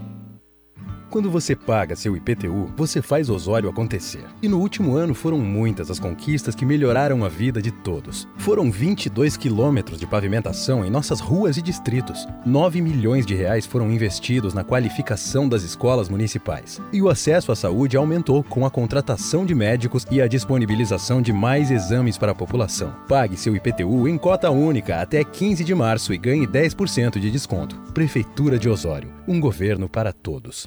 [SPEAKER 17] Quando você paga seu IPTU, você faz Osório acontecer. E no último ano foram muitas as conquistas que melhoraram a vida de todos. Foram 22 quilômetros de pavimentação em nossas ruas e distritos. 9 milhões de reais foram investidos na qualificação das escolas municipais. E o acesso à saúde aumentou com a contratação de médicos e a disponibilização de mais exames para a população. Pague seu IPTU em cota única até 15 de março e ganhe 10% de desconto. Prefeitura de Osório. Um governo para todos.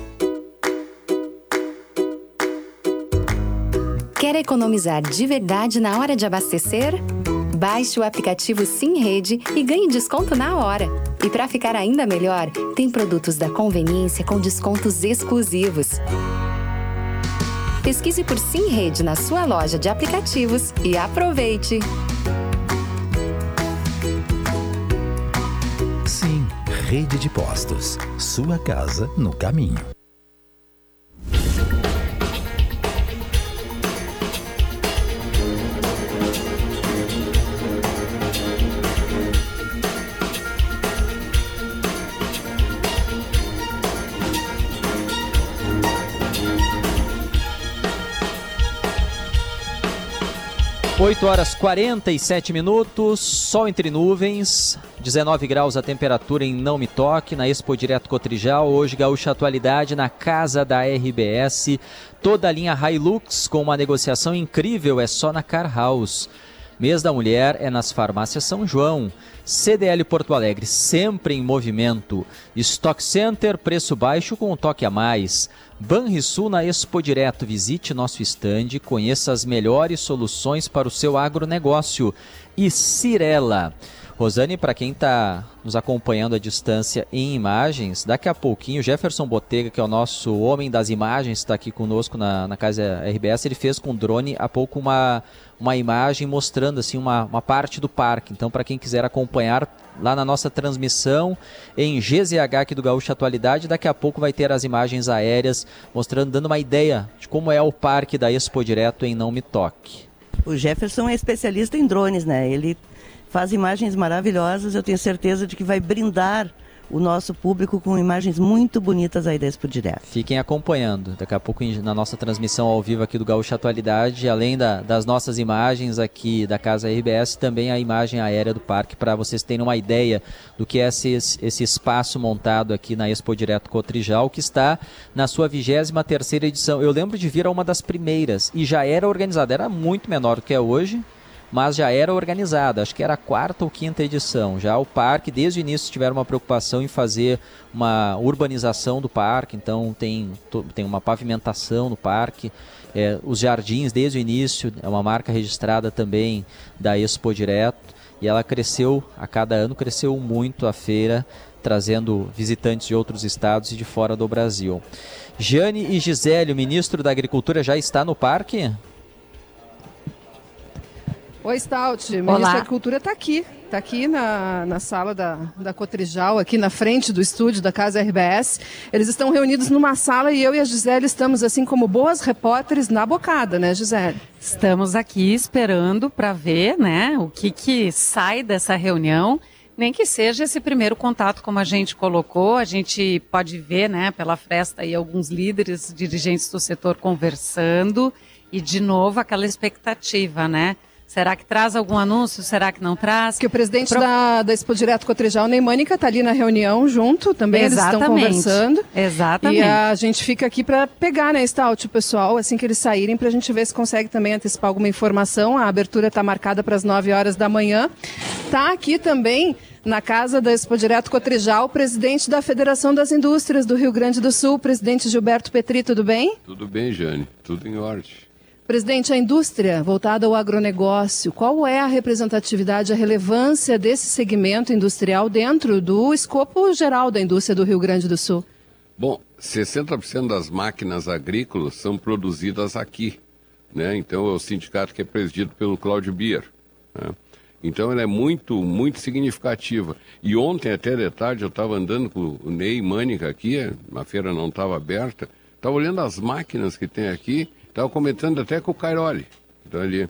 [SPEAKER 16] Quer economizar de verdade na hora de abastecer? Baixe o aplicativo Sim Rede e ganhe desconto na hora. E para ficar ainda melhor, tem produtos da conveniência com descontos exclusivos. Pesquise por Sim Rede na sua loja de aplicativos e aproveite!
[SPEAKER 18] Sim, rede de postos. Sua casa no caminho.
[SPEAKER 2] Oito horas 47 minutos, sol entre nuvens, 19 graus a temperatura em Não Me Toque, na Expo Direto Cotrijal. Hoje, Gaúcha Atualidade na casa da RBS. Toda a linha Hilux com uma negociação incrível é só na Car House. Mês da Mulher é nas farmácias São João. CDL Porto Alegre, sempre em movimento. Stock Center, preço baixo com um toque a mais. Banrisul na Expo Direto. Visite nosso estande, conheça as melhores soluções para o seu agronegócio. E Cirela. Rosane, para quem está nos acompanhando à distância em imagens, daqui a pouquinho, Jefferson Botega, que é o nosso homem das imagens, está aqui conosco na, na casa RBS, ele fez com drone há pouco uma, uma imagem mostrando assim uma, uma parte do parque. Então, para quem quiser acompanhar lá na nossa transmissão em GZH aqui do Gaúcha Atualidade, daqui a pouco vai ter as imagens aéreas mostrando, dando uma ideia de como é o parque da Expo Direto em Não Me Toque.
[SPEAKER 4] O Jefferson é especialista em drones, né? Ele faz imagens maravilhosas. Eu tenho certeza de que vai brindar o nosso público com imagens muito bonitas aí da Expo Direto.
[SPEAKER 2] Fiquem acompanhando. Daqui a pouco na nossa transmissão ao vivo aqui do Gaúcha Atualidade, além da, das nossas imagens aqui da Casa RBS, também a imagem aérea do parque para vocês terem uma ideia do que é esse, esse espaço montado aqui na Expo Direto Cotrijal, que está na sua 23 terceira edição. Eu lembro de vir a uma das primeiras e já era organizada, era muito menor do que é hoje, mas já era organizada, acho que era a quarta ou quinta edição. Já o parque, desde o início, tiveram uma preocupação em fazer uma urbanização do parque, então tem, tem uma pavimentação no parque. É, os jardins, desde o início, é uma marca registrada também da Expo Direto, e ela cresceu, a cada ano cresceu muito a feira, trazendo visitantes de outros estados e de fora do Brasil. Jane e Gisele, o ministro da Agricultura, já está no parque?
[SPEAKER 3] Oi, Stout. O ministro da Cultura está aqui. Está aqui na, na sala da, da Cotrijal, aqui na frente do estúdio da Casa RBS. Eles estão reunidos numa sala e eu e a Gisele estamos, assim como boas repórteres, na bocada, né, Gisele?
[SPEAKER 5] Estamos aqui esperando para ver né, o que, que sai dessa reunião. Nem que seja esse primeiro contato, como a gente colocou, a gente pode ver né, pela fresta aí alguns líderes, dirigentes do setor conversando e, de novo, aquela expectativa, né? Será que traz algum anúncio? Será que não traz?
[SPEAKER 3] Que o presidente Pro... da, da Expo Direto Cotrijal, Neymânica, está ali na reunião junto também,
[SPEAKER 5] Exatamente.
[SPEAKER 3] eles estão conversando.
[SPEAKER 5] Exatamente.
[SPEAKER 3] E a gente fica aqui para pegar, né, Stout, o pessoal, assim que eles saírem, para a gente ver se consegue também antecipar alguma informação. A abertura está marcada para as 9 horas da manhã. Está aqui também na casa da Expo Direto Cotrijal, o presidente da Federação das Indústrias do Rio Grande do Sul, presidente Gilberto Petri, tudo bem?
[SPEAKER 19] Tudo bem, Jane, tudo em ordem.
[SPEAKER 3] Presidente, a indústria voltada ao agronegócio, qual é a representatividade, a relevância desse segmento industrial dentro do escopo geral da indústria do Rio Grande do Sul?
[SPEAKER 19] Bom, 60% das máquinas agrícolas são produzidas aqui. Né? Então, é o sindicato que é presidido pelo Cláudio Bier. Né? Então, ela é muito, muito significativa. E ontem, até de tarde, eu estava andando com o Ney Mânica aqui, a feira não estava aberta, estava olhando as máquinas que tem aqui Estava comentando até com o Cairoli. Então, ali,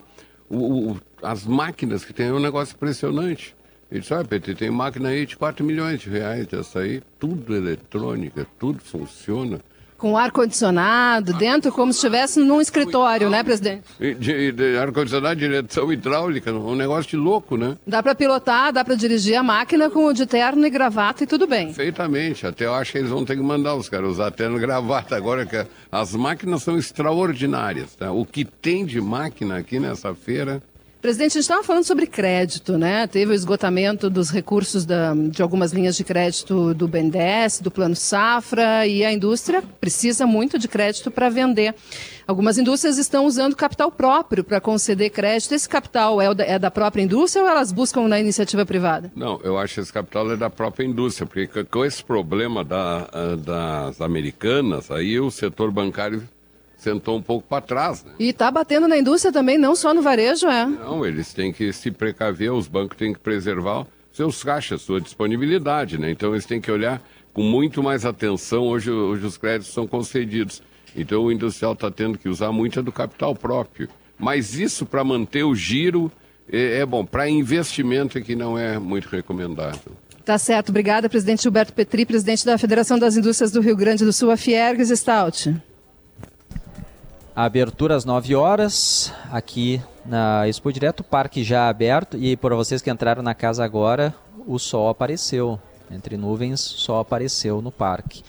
[SPEAKER 19] o, o, as máquinas que tem é um negócio impressionante. Ele disse, olha, PT, tem máquina aí de 4 milhões de reais dessa aí, tudo eletrônica, tudo funciona.
[SPEAKER 3] Com ar-condicionado dentro, como se estivesse num escritório, né, presidente?
[SPEAKER 19] De, de ar-condicionado, direção hidráulica, um negócio de louco, né?
[SPEAKER 3] Dá para pilotar, dá para dirigir a máquina com o de terno e gravata e tudo bem.
[SPEAKER 19] Perfeitamente. Até eu acho que eles vão ter que mandar os caras usar terno e gravata agora, que as máquinas são extraordinárias, tá? O que tem de máquina aqui nessa feira
[SPEAKER 3] Presidente, a gente estava falando sobre crédito, né? Teve o esgotamento dos recursos da, de algumas linhas de crédito do BNDES, do Plano Safra, e a indústria precisa muito de crédito para vender. Algumas indústrias estão usando capital próprio para conceder crédito. Esse capital é, da, é da própria indústria ou elas buscam na iniciativa privada?
[SPEAKER 19] Não, eu acho que esse capital é da própria indústria, porque com esse problema da, das americanas, aí o setor bancário sentou um pouco para trás. Né?
[SPEAKER 3] E está batendo na indústria também, não só no varejo, é?
[SPEAKER 19] Não, eles têm que se precaver, os bancos têm que preservar seus caixas, sua disponibilidade, né? Então eles têm que olhar com muito mais atenção. Hoje, hoje os créditos são concedidos. Então o industrial está tendo que usar muito do capital próprio. Mas isso para manter o giro é, é bom. Para investimento é que não é muito recomendável.
[SPEAKER 3] Tá certo. Obrigada, presidente Gilberto Petri, presidente da Federação das Indústrias do Rio Grande do Sul, a Fiergues Stout.
[SPEAKER 2] Abertura às 9 horas, aqui na Expo Direto, parque já aberto. E para vocês que entraram na casa agora, o sol apareceu. Entre nuvens, sol apareceu no parque.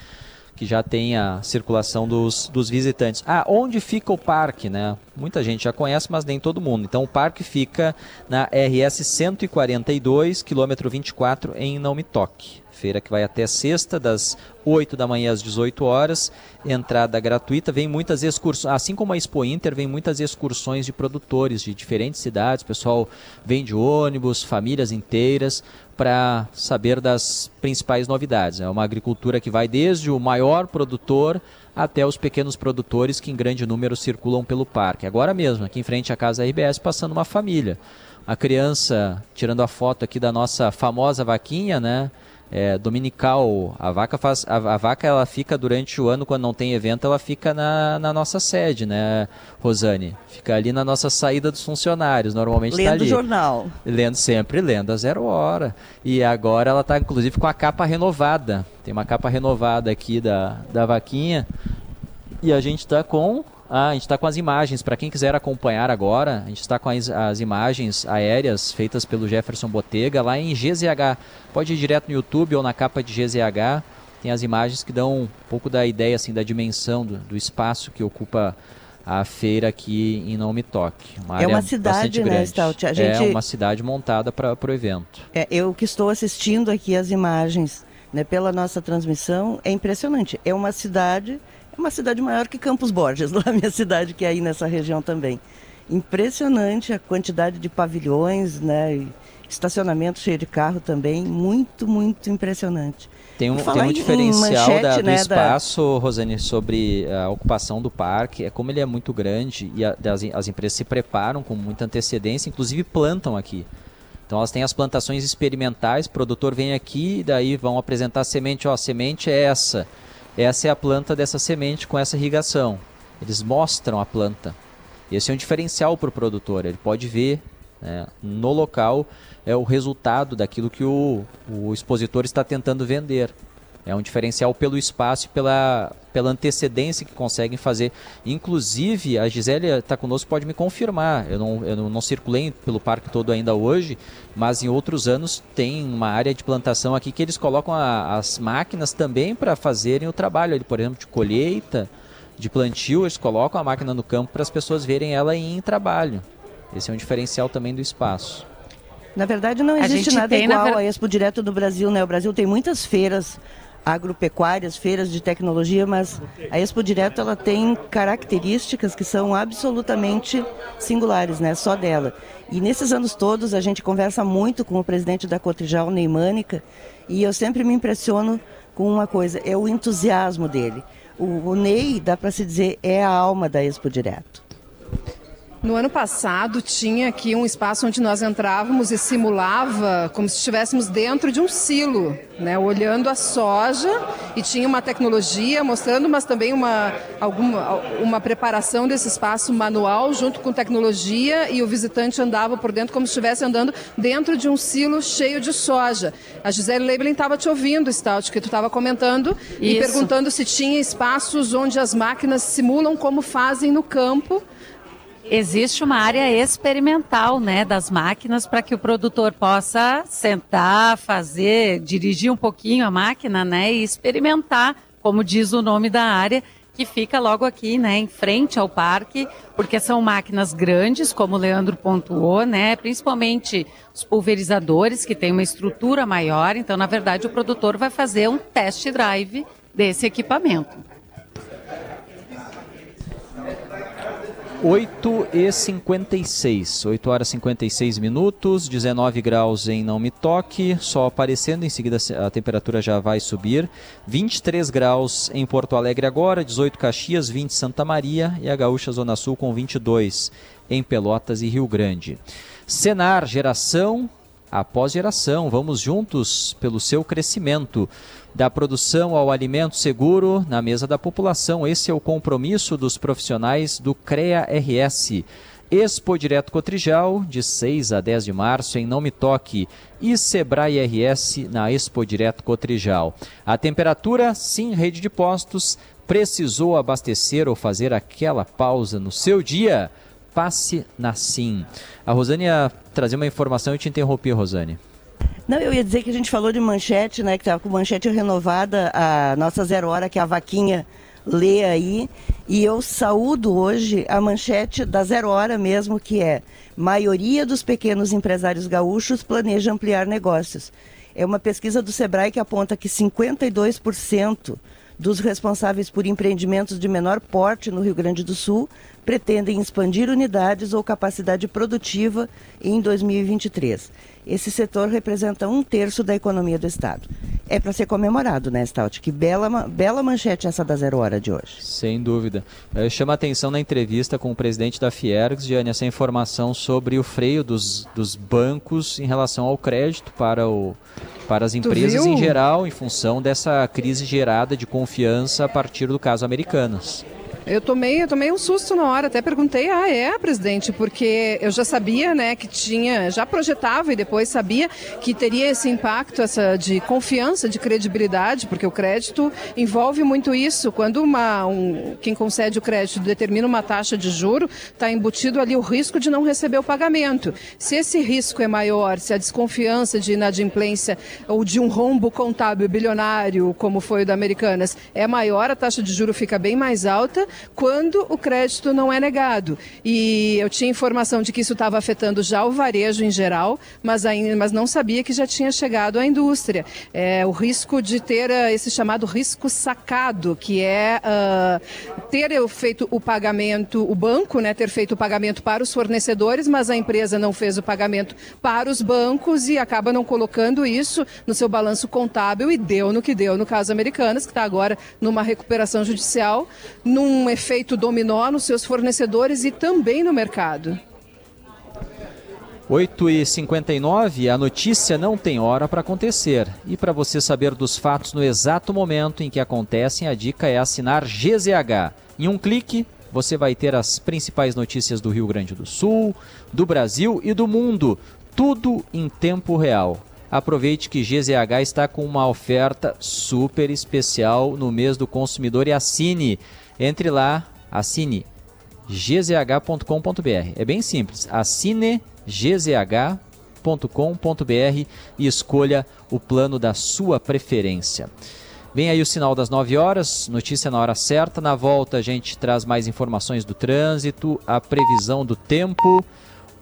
[SPEAKER 2] Que já tem a circulação dos, dos visitantes. Ah, onde fica o parque, né? Muita gente já conhece, mas nem todo mundo. Então o parque fica na RS 142, quilômetro 24, em Não Me Toque feira que vai até sexta, das 8 da manhã às 18 horas, entrada gratuita. Vem muitas excursões, assim como a Expo Inter, vem muitas excursões de produtores de diferentes cidades. O pessoal vem de ônibus, famílias inteiras, para saber das principais novidades. É uma agricultura que vai desde o maior produtor até os pequenos produtores que em grande número circulam pelo parque. Agora mesmo, aqui em frente à casa RBS, passando uma família. A criança tirando a foto aqui da nossa famosa vaquinha, né? É, dominical. A vaca faz, a, a, vaca ela fica durante o ano quando não tem evento, ela fica na, na nossa sede, né, Rosane? Fica ali na nossa saída dos funcionários, normalmente
[SPEAKER 4] lendo
[SPEAKER 2] tá ali.
[SPEAKER 4] jornal.
[SPEAKER 2] Lendo sempre, lendo a zero hora. E agora ela está inclusive com a capa renovada. Tem uma capa renovada aqui da, da vaquinha. E a gente está com ah, a gente está com as imagens, para quem quiser acompanhar agora, a gente está com as, as, imagens aéreas feitas pelo Jefferson Botega lá em GZH. Pode ir direto no YouTube ou na capa de GZH, tem as imagens que dão um pouco da ideia, assim, da dimensão do, do espaço que ocupa a feira aqui em Não Me Toque.
[SPEAKER 4] Uma é uma cidade, né, Stout?
[SPEAKER 2] A gente... É uma cidade montada para o evento.
[SPEAKER 4] É, eu que estou assistindo aqui as imagens né, pela nossa transmissão, é impressionante. É uma cidade é uma cidade maior que Campos Borges, lá minha cidade, que é aí nessa região também. Impressionante a quantidade de pavilhões, né? estacionamento cheio de carro também, muito, muito impressionante.
[SPEAKER 2] Tem um, tem um diferencial manchete, da, do né, espaço, da... Rosane, sobre a ocupação do parque, é como ele é muito grande e a, as, as empresas se preparam com muita antecedência, inclusive plantam aqui. Então elas têm as plantações experimentais, o produtor vem aqui e daí vão apresentar a semente, ó, a semente é essa essa é a planta dessa semente com essa irrigação. Eles mostram a planta. Esse é um diferencial para o produtor. Ele pode ver né, no local é o resultado daquilo que o, o expositor está tentando vender. É um diferencial pelo espaço e pela, pela antecedência que conseguem fazer. Inclusive, a Gisele está conosco, pode me confirmar. Eu não, eu não circulei pelo parque todo ainda hoje, mas em outros anos tem uma área de plantação aqui que eles colocam a, as máquinas também para fazerem o trabalho, por exemplo, de colheita, de plantio, eles colocam a máquina no campo para as pessoas verem ela em trabalho. Esse é um diferencial também do espaço.
[SPEAKER 4] Na verdade, não existe nada igual na... a Expo Direto do Brasil, né? O Brasil tem muitas feiras agropecuárias, feiras de tecnologia, mas a Expo Direto ela tem características que são absolutamente singulares, né? Só dela. E nesses anos todos a gente conversa muito com o presidente da Cotrijal, Neymânica, e eu sempre me impressiono com uma coisa, é o entusiasmo dele. O, o Ney, dá para se dizer, é a alma da Expo Direto.
[SPEAKER 3] No ano passado tinha aqui um espaço onde nós entrávamos e simulava como se estivéssemos dentro de um silo, né, olhando a soja e tinha uma tecnologia mostrando, mas também uma, alguma, uma preparação desse espaço manual junto com tecnologia e o visitante andava por dentro como se estivesse andando dentro de um silo cheio de soja. A Gisele Leibelin estava te ouvindo, Stout, que tu estava comentando Isso. e perguntando se tinha espaços onde as máquinas simulam como fazem no campo
[SPEAKER 5] existe uma área experimental, né, das máquinas para que o produtor possa sentar, fazer, dirigir um pouquinho a máquina, né, e experimentar, como diz o nome da área, que fica logo aqui, né, em frente ao parque, porque são máquinas grandes, como o Leandro pontuou, né, principalmente os pulverizadores, que têm uma estrutura maior. Então, na verdade, o produtor vai fazer um test drive desse equipamento.
[SPEAKER 2] 8 e 56, 8 horas e 56 minutos, 19 graus em Não Me Toque, sol aparecendo, em seguida a temperatura já vai subir. 23 graus em Porto Alegre agora, 18 Caxias, 20 Santa Maria e a Gaúcha Zona Sul com 22 em Pelotas e Rio Grande. Senar, geração após geração, vamos juntos pelo seu crescimento da produção ao alimento seguro na mesa da população. Esse é o compromisso dos profissionais do CREA RS. Expo Direto Cotrijal, de 6 a 10 de março, em Não Me Toque, e Sebrae RS na Expo Direto Cotrijal. A temperatura, sim, rede de postos, precisou abastecer ou fazer aquela pausa no seu dia? Passe na Sim. A Rosane ia trazer uma informação e te interrompi, Rosane.
[SPEAKER 4] Não, eu ia dizer que a gente falou de manchete, né? Que estava com manchete renovada, a nossa zero hora, que a vaquinha lê aí. E eu saúdo hoje a manchete da zero hora mesmo, que é maioria dos pequenos empresários gaúchos planeja ampliar negócios. É uma pesquisa do Sebrae que aponta que 52% dos responsáveis por empreendimentos de menor porte no Rio Grande do Sul pretendem expandir unidades ou capacidade produtiva em 2023. Esse setor representa um terço da economia do Estado. É para ser comemorado, né, Stout? Que bela, bela manchete essa da zero hora de hoje.
[SPEAKER 2] Sem dúvida. Chama atenção na entrevista com o presidente da Fiergs, Gianni, essa informação sobre o freio dos, dos bancos em relação ao crédito para, o, para as empresas em geral, em função dessa crise gerada de confiança a partir do caso Americanas.
[SPEAKER 3] Eu tomei, eu tomei um susto na hora, até perguntei, ah, é, presidente, porque eu já sabia, né, que tinha, já projetava e depois sabia que teria esse impacto essa de confiança, de credibilidade, porque o crédito envolve muito isso. Quando uma, um, quem concede o crédito determina uma taxa de juro, está embutido ali o risco de não receber o pagamento. Se esse risco é maior, se a desconfiança de inadimplência ou de um rombo contábil bilionário, como foi o da Americanas, é maior, a taxa de juro fica bem mais alta quando o crédito não é negado. E eu tinha informação de que isso estava afetando já o varejo em geral, mas, ainda, mas não sabia que já tinha chegado à indústria. É, o risco de ter uh, esse chamado risco sacado, que é uh, ter feito o pagamento, o banco né, ter feito o pagamento para os fornecedores, mas a empresa não fez o pagamento para os bancos e acaba não colocando isso no seu balanço contábil e deu no que deu no caso Americanas, que está agora numa recuperação judicial, num um efeito dominó nos seus fornecedores e também no mercado.
[SPEAKER 2] 8h59, a notícia não tem hora para acontecer. E para você saber dos fatos no exato momento em que acontecem, a dica é assinar GZH. Em um clique, você vai ter as principais notícias do Rio Grande do Sul, do Brasil e do mundo. Tudo em tempo real. Aproveite que GZH está com uma oferta super especial no mês do consumidor e assine. Entre lá, assine gzh.com.br. É bem simples. Assine gzh.com.br e escolha o plano da sua preferência. Vem aí o sinal das 9 horas, notícia na hora certa. Na volta a gente traz mais informações do trânsito, a previsão do tempo.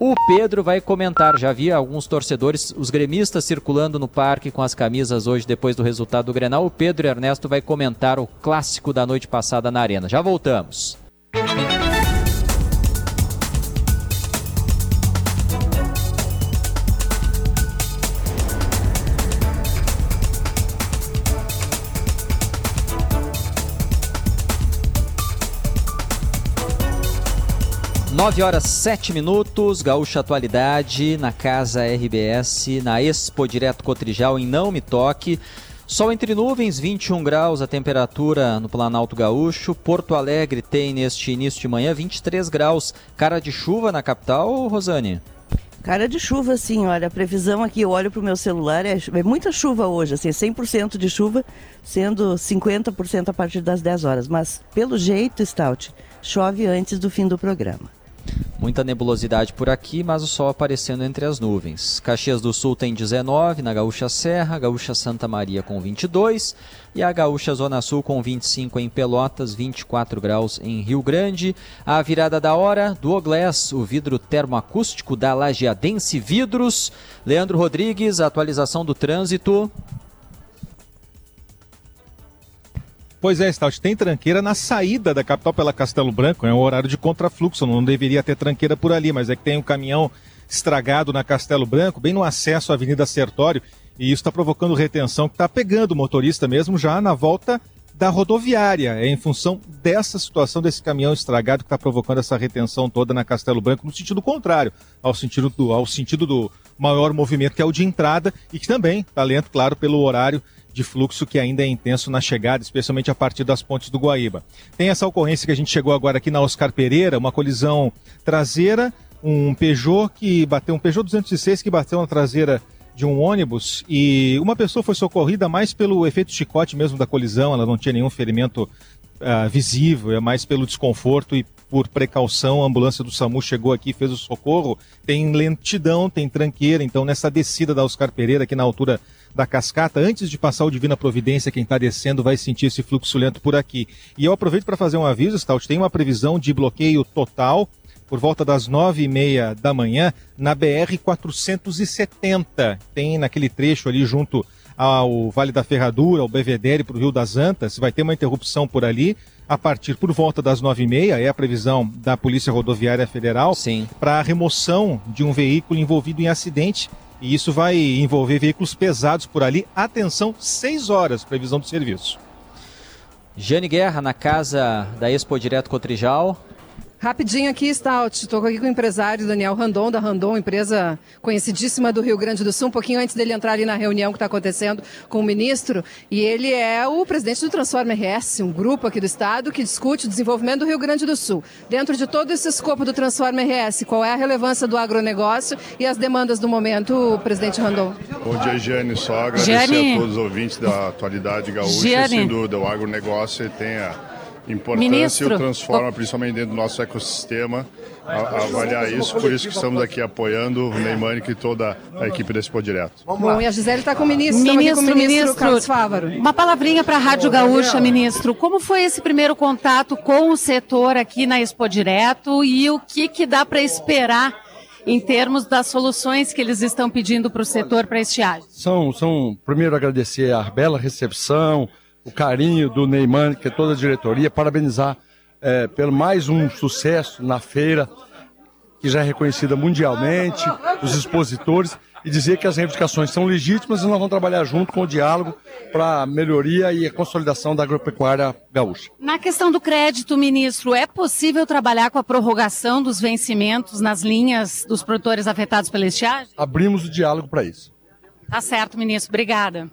[SPEAKER 2] O Pedro vai comentar. Já vi alguns torcedores, os gremistas circulando no parque com as camisas hoje depois do resultado do Grenal. O Pedro Ernesto vai comentar o clássico da noite passada na Arena. Já voltamos. 9 horas 7 minutos, Gaúcha Atualidade, na Casa RBS, na Expo Direto Cotrijal, em Não Me Toque. Sol entre nuvens, 21 graus a temperatura no Planalto Gaúcho. Porto Alegre tem neste início de manhã 23 graus. Cara de chuva na capital, Rosane?
[SPEAKER 4] Cara de chuva, sim, olha, a previsão aqui, eu olho para o meu celular, é, é, muita chuva hoje, assim, 100% de chuva, sendo 50% a partir das 10 horas. Mas, pelo jeito, Stout, chove antes do fim do programa.
[SPEAKER 2] Muita nebulosidade por aqui, mas o sol aparecendo entre as nuvens. Caxias do Sul tem 19, na Gaúcha Serra, Gaúcha Santa Maria com 22 e a Gaúcha Zona Sul com 25 em Pelotas, 24 graus em Rio Grande. A virada da hora do Oglass, o vidro termoacústico da Lajeadense Vidros. Leandro Rodrigues, atualização do trânsito.
[SPEAKER 6] Pois é, Stout, tem tranqueira na saída da capital pela Castelo Branco, é um horário de contrafluxo, não deveria ter tranqueira por ali, mas é que tem um caminhão estragado na Castelo Branco, bem no acesso à Avenida Sertório, e isso está provocando retenção que está pegando o motorista mesmo já na volta da rodoviária. É em função dessa situação desse caminhão estragado que está provocando essa retenção toda na Castelo Branco, no sentido contrário, ao sentido do, ao sentido do maior movimento, que é o de entrada, e que também está lento, claro, pelo horário de fluxo que ainda é intenso na chegada, especialmente a partir das pontes do Guaíba. Tem essa ocorrência que a gente chegou agora aqui na Oscar Pereira, uma colisão traseira, um Peugeot que bateu, um Peugeot 206 que bateu na traseira de um ônibus e uma pessoa foi socorrida mais pelo efeito chicote mesmo da colisão, ela não tinha nenhum ferimento uh, visível, é mais pelo desconforto e por precaução, a ambulância do SAMU chegou aqui, fez o socorro. Tem lentidão, tem tranqueira, então nessa descida da Oscar Pereira, aqui na altura da cascata, antes de passar o Divina Providência, quem está descendo vai sentir esse fluxo lento por aqui. E eu aproveito para fazer um aviso, Stout, tem uma previsão de bloqueio total por volta das nove e meia da manhã na BR 470. Tem naquele trecho ali junto ao Vale da Ferradura, ao Bevedere, para o Rio das Antas, vai ter uma interrupção por ali a partir por volta das nove e meia, é a previsão da Polícia Rodoviária Federal, para a remoção de um veículo envolvido em acidente e isso vai envolver veículos pesados por ali. Atenção, 6 horas, previsão do serviço.
[SPEAKER 2] Jane Guerra na casa da Expo Direto Cotrijal.
[SPEAKER 3] Rapidinho aqui, Stout. Estou aqui com o empresário Daniel Randon, da Randon, empresa conhecidíssima do Rio Grande do Sul, um pouquinho antes dele entrar ali na reunião que está acontecendo com o ministro. E ele é o presidente do Transforma RS, um grupo aqui do estado que discute o desenvolvimento do Rio Grande do Sul. Dentro de todo esse escopo do Transforma RS, qual é a relevância do agronegócio e as demandas do momento, presidente Randon?
[SPEAKER 20] Bom dia, Giane. Só agradecer
[SPEAKER 5] Giane.
[SPEAKER 20] a todos os ouvintes da atualidade gaúcha.
[SPEAKER 5] Giane.
[SPEAKER 20] Sem dúvida, o agronegócio tem a importância
[SPEAKER 5] Ministro,
[SPEAKER 20] e o transforma, principalmente dentro do nosso ecossistema, a, a avaliar isso. Por isso que estamos aqui apoiando o Neymanic e toda a equipe da Expo Direto.
[SPEAKER 3] Bom, e a Gisele está com o ministro,
[SPEAKER 5] Ministro,
[SPEAKER 3] com o ministro,
[SPEAKER 5] ministro,
[SPEAKER 3] Carlos Fávaro.
[SPEAKER 5] uma palavrinha para a Rádio Gaúcha, ministro. Como foi esse primeiro contato com o setor aqui na Expo Direto e o que, que dá para esperar em termos das soluções que eles estão pedindo para o setor para estiagem?
[SPEAKER 21] São, são, primeiro agradecer a bela recepção, o carinho do Neymar, que é toda a diretoria, parabenizar eh, pelo mais um sucesso na feira, que já é reconhecida mundialmente, os expositores, e dizer que as reivindicações são legítimas e nós vamos trabalhar junto com o diálogo para a melhoria e a consolidação da agropecuária gaúcha.
[SPEAKER 5] Na questão do crédito, ministro, é possível trabalhar com a prorrogação dos vencimentos nas linhas dos produtores afetados pela estiagem?
[SPEAKER 21] Abrimos o diálogo para isso.
[SPEAKER 5] Tá certo, ministro. Obrigada.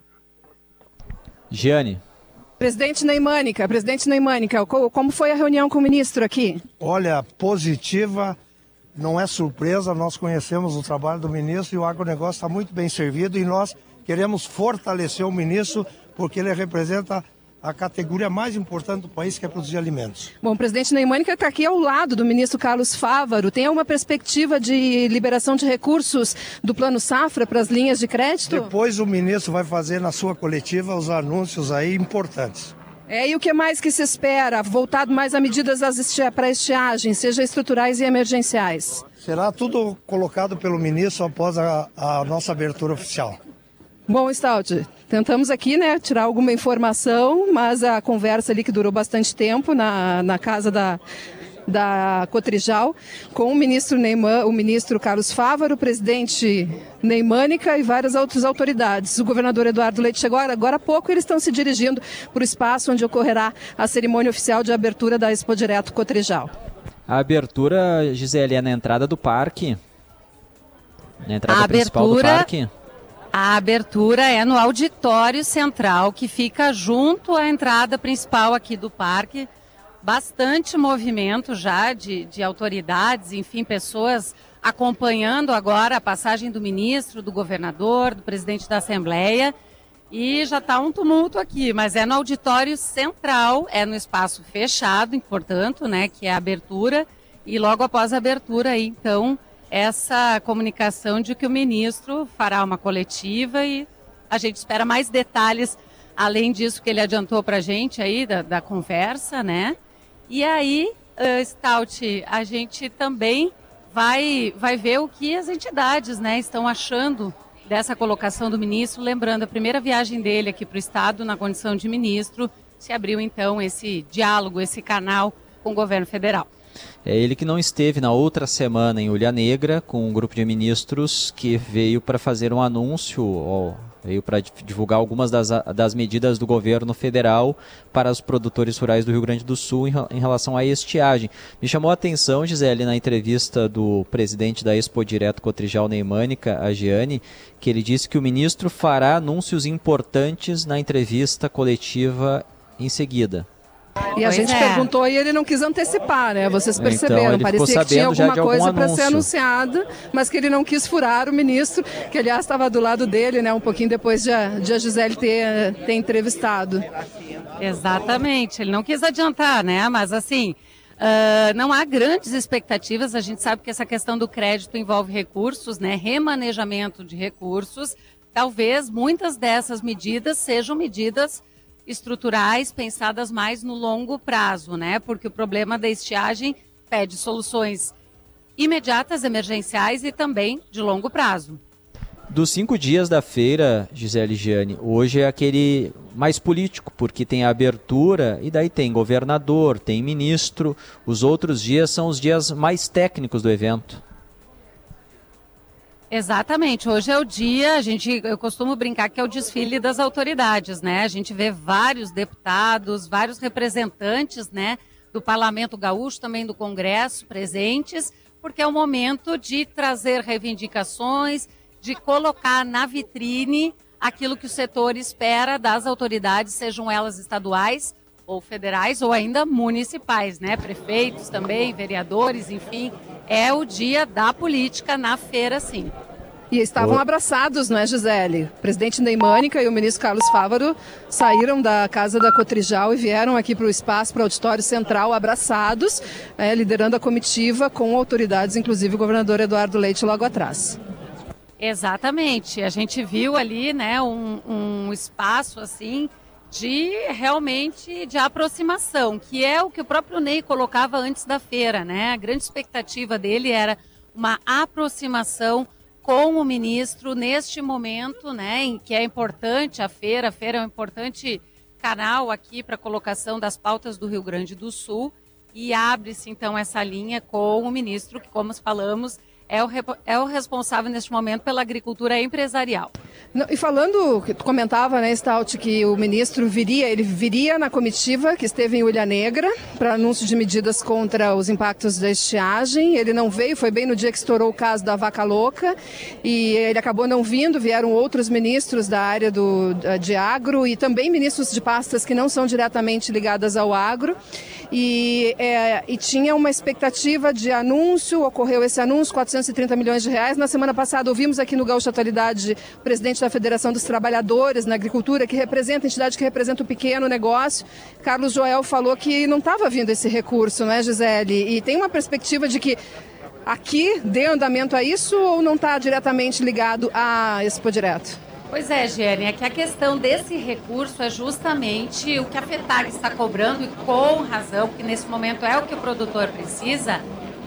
[SPEAKER 2] Giane.
[SPEAKER 3] Presidente Neymânica, presidente Neymânica, co- como foi a reunião com o ministro aqui?
[SPEAKER 22] Olha, positiva, não é surpresa, nós conhecemos o trabalho do ministro e o agronegócio está muito bem servido e nós queremos fortalecer o ministro porque ele representa a categoria mais importante do país, que é produzir alimentos.
[SPEAKER 3] Bom, o presidente Neymânica está aqui ao lado do ministro Carlos Fávaro. Tem alguma perspectiva de liberação de recursos do Plano Safra para as linhas de crédito?
[SPEAKER 22] Depois o ministro vai fazer na sua coletiva os anúncios aí importantes.
[SPEAKER 3] É, e o que mais que se espera, voltado mais a medidas para estiagem, seja estruturais e emergenciais?
[SPEAKER 22] Será tudo colocado pelo ministro após a, a nossa abertura oficial.
[SPEAKER 3] Bom, Stout, tentamos aqui, né, tirar alguma informação, mas a conversa ali que durou bastante tempo na, na casa da, da Cotrijal, com o ministro Neyman, o ministro Carlos Fávaro, o presidente Neymânica e várias outras autoridades. O governador Eduardo Leite chegou agora, agora há pouco, eles estão se dirigindo para o espaço onde ocorrerá a cerimônia oficial de abertura da Expo Direto Cotrijal.
[SPEAKER 2] A abertura, Gisele, é na entrada do parque? Na entrada
[SPEAKER 5] A
[SPEAKER 2] principal do
[SPEAKER 5] abertura-
[SPEAKER 2] parque?
[SPEAKER 5] A abertura é no auditório central, que fica junto à entrada principal aqui do parque. Bastante movimento já de, de autoridades, enfim, pessoas acompanhando agora a passagem do ministro, do governador, do presidente da Assembleia. E já está um tumulto aqui, mas é no auditório central, é no espaço fechado, portanto, né, que é a abertura. E logo após a abertura, aí, então, essa comunicação de que o ministro fará uma coletiva e a gente espera mais detalhes, além disso que ele adiantou para a gente aí, da, da, conversa, né? E aí, uh, Stout, a gente também vai, vai ver o que as entidades né, estão achando dessa colocação do ministro. Lembrando, a primeira viagem dele aqui para o Estado, na condição de ministro, se abriu então esse diálogo, esse canal com o governo federal.
[SPEAKER 2] É ele que não esteve na outra semana em Ulha Negra com um grupo de ministros que veio para fazer um anúncio, ó, veio para divulgar algumas das, das medidas do governo federal para os produtores rurais do Rio Grande do Sul em, em relação à estiagem. Me chamou a atenção, Gisele, na entrevista do presidente da Expo Direto Cotrijal Neimânica, a Giane, que ele disse que o ministro fará anúncios importantes na entrevista coletiva em seguida.
[SPEAKER 3] E a pois gente é. perguntou e ele não quis antecipar, né? Vocês então, perceberam.
[SPEAKER 2] Então,
[SPEAKER 3] Parecia que tinha alguma coisa
[SPEAKER 2] para
[SPEAKER 3] ser anunciada, mas que ele não quis furar o ministro, que aliás estava do lado dele, né? Um pouquinho depois de a, de a Gisele ter, ter entrevistado.
[SPEAKER 5] Exatamente. Ele não quis adiantar, né? Mas assim. Uh, não há grandes expectativas. A gente sabe que essa questão do crédito envolve recursos, né? Remanejamento de recursos. Talvez muitas dessas medidas sejam medidas estruturais pensadas mais no longo prazo, né? Porque o problema da estiagem pede soluções imediatas, emergenciais e também de longo prazo.
[SPEAKER 2] Dos cinco dias da feira, Gisele Gianni, hoje é aquele mais político, porque tem a abertura e daí tem governador, tem ministro. Os outros dias são os dias mais técnicos do evento.
[SPEAKER 5] Exatamente. Hoje é o dia, a gente, eu costumo brincar que é o desfile das autoridades, né? A gente vê vários deputados, vários representantes, né, do Parlamento Gaúcho, também do Congresso presentes, porque é o momento de trazer reivindicações, de colocar na vitrine aquilo que o setor espera das autoridades, sejam elas estaduais ou federais ou ainda municipais, né? Prefeitos também, vereadores, enfim, é o dia da política na feira, sim.
[SPEAKER 3] E estavam abraçados, não é, Gisele? O presidente Neimânica e o ministro Carlos Fávaro saíram da casa da Cotrijal e vieram aqui para o espaço, para o auditório central, abraçados, é, liderando a comitiva com autoridades, inclusive o governador Eduardo Leite logo atrás.
[SPEAKER 5] Exatamente. A gente viu ali, né, um, um espaço assim de realmente de aproximação, que é o que o próprio Ney colocava antes da feira, né? A grande expectativa dele era uma aproximação com o ministro neste momento, né, em que é importante a feira, a feira é um importante canal aqui para colocação das pautas do Rio Grande do Sul e abre-se então essa linha com o ministro que, como falamos, é o, é o responsável neste momento pela agricultura empresarial.
[SPEAKER 3] E falando, tu comentava, né, Stout, que o ministro viria, ele viria na comitiva que esteve em Ulha Negra para anúncio de medidas contra os impactos da estiagem. Ele não veio, foi bem no dia que estourou o caso da vaca louca e ele acabou não vindo. Vieram outros ministros da área do, de agro e também ministros de pastas que não são diretamente ligadas ao agro. E, é, e tinha uma expectativa de anúncio, ocorreu esse anúncio, 430 milhões de reais. Na semana passada ouvimos aqui no Gaúcho Atualidade o presidente da Federação dos Trabalhadores na Agricultura, que representa a entidade que representa o pequeno negócio. Carlos Joel falou que não estava vindo esse recurso, não é, Gisele? E tem uma perspectiva de que aqui dê andamento a isso ou não está diretamente ligado a Expo Direto?
[SPEAKER 5] Pois é, Gênia, é que a questão desse recurso é justamente o que a FETAG está cobrando e com razão, porque nesse momento é o que o produtor precisa,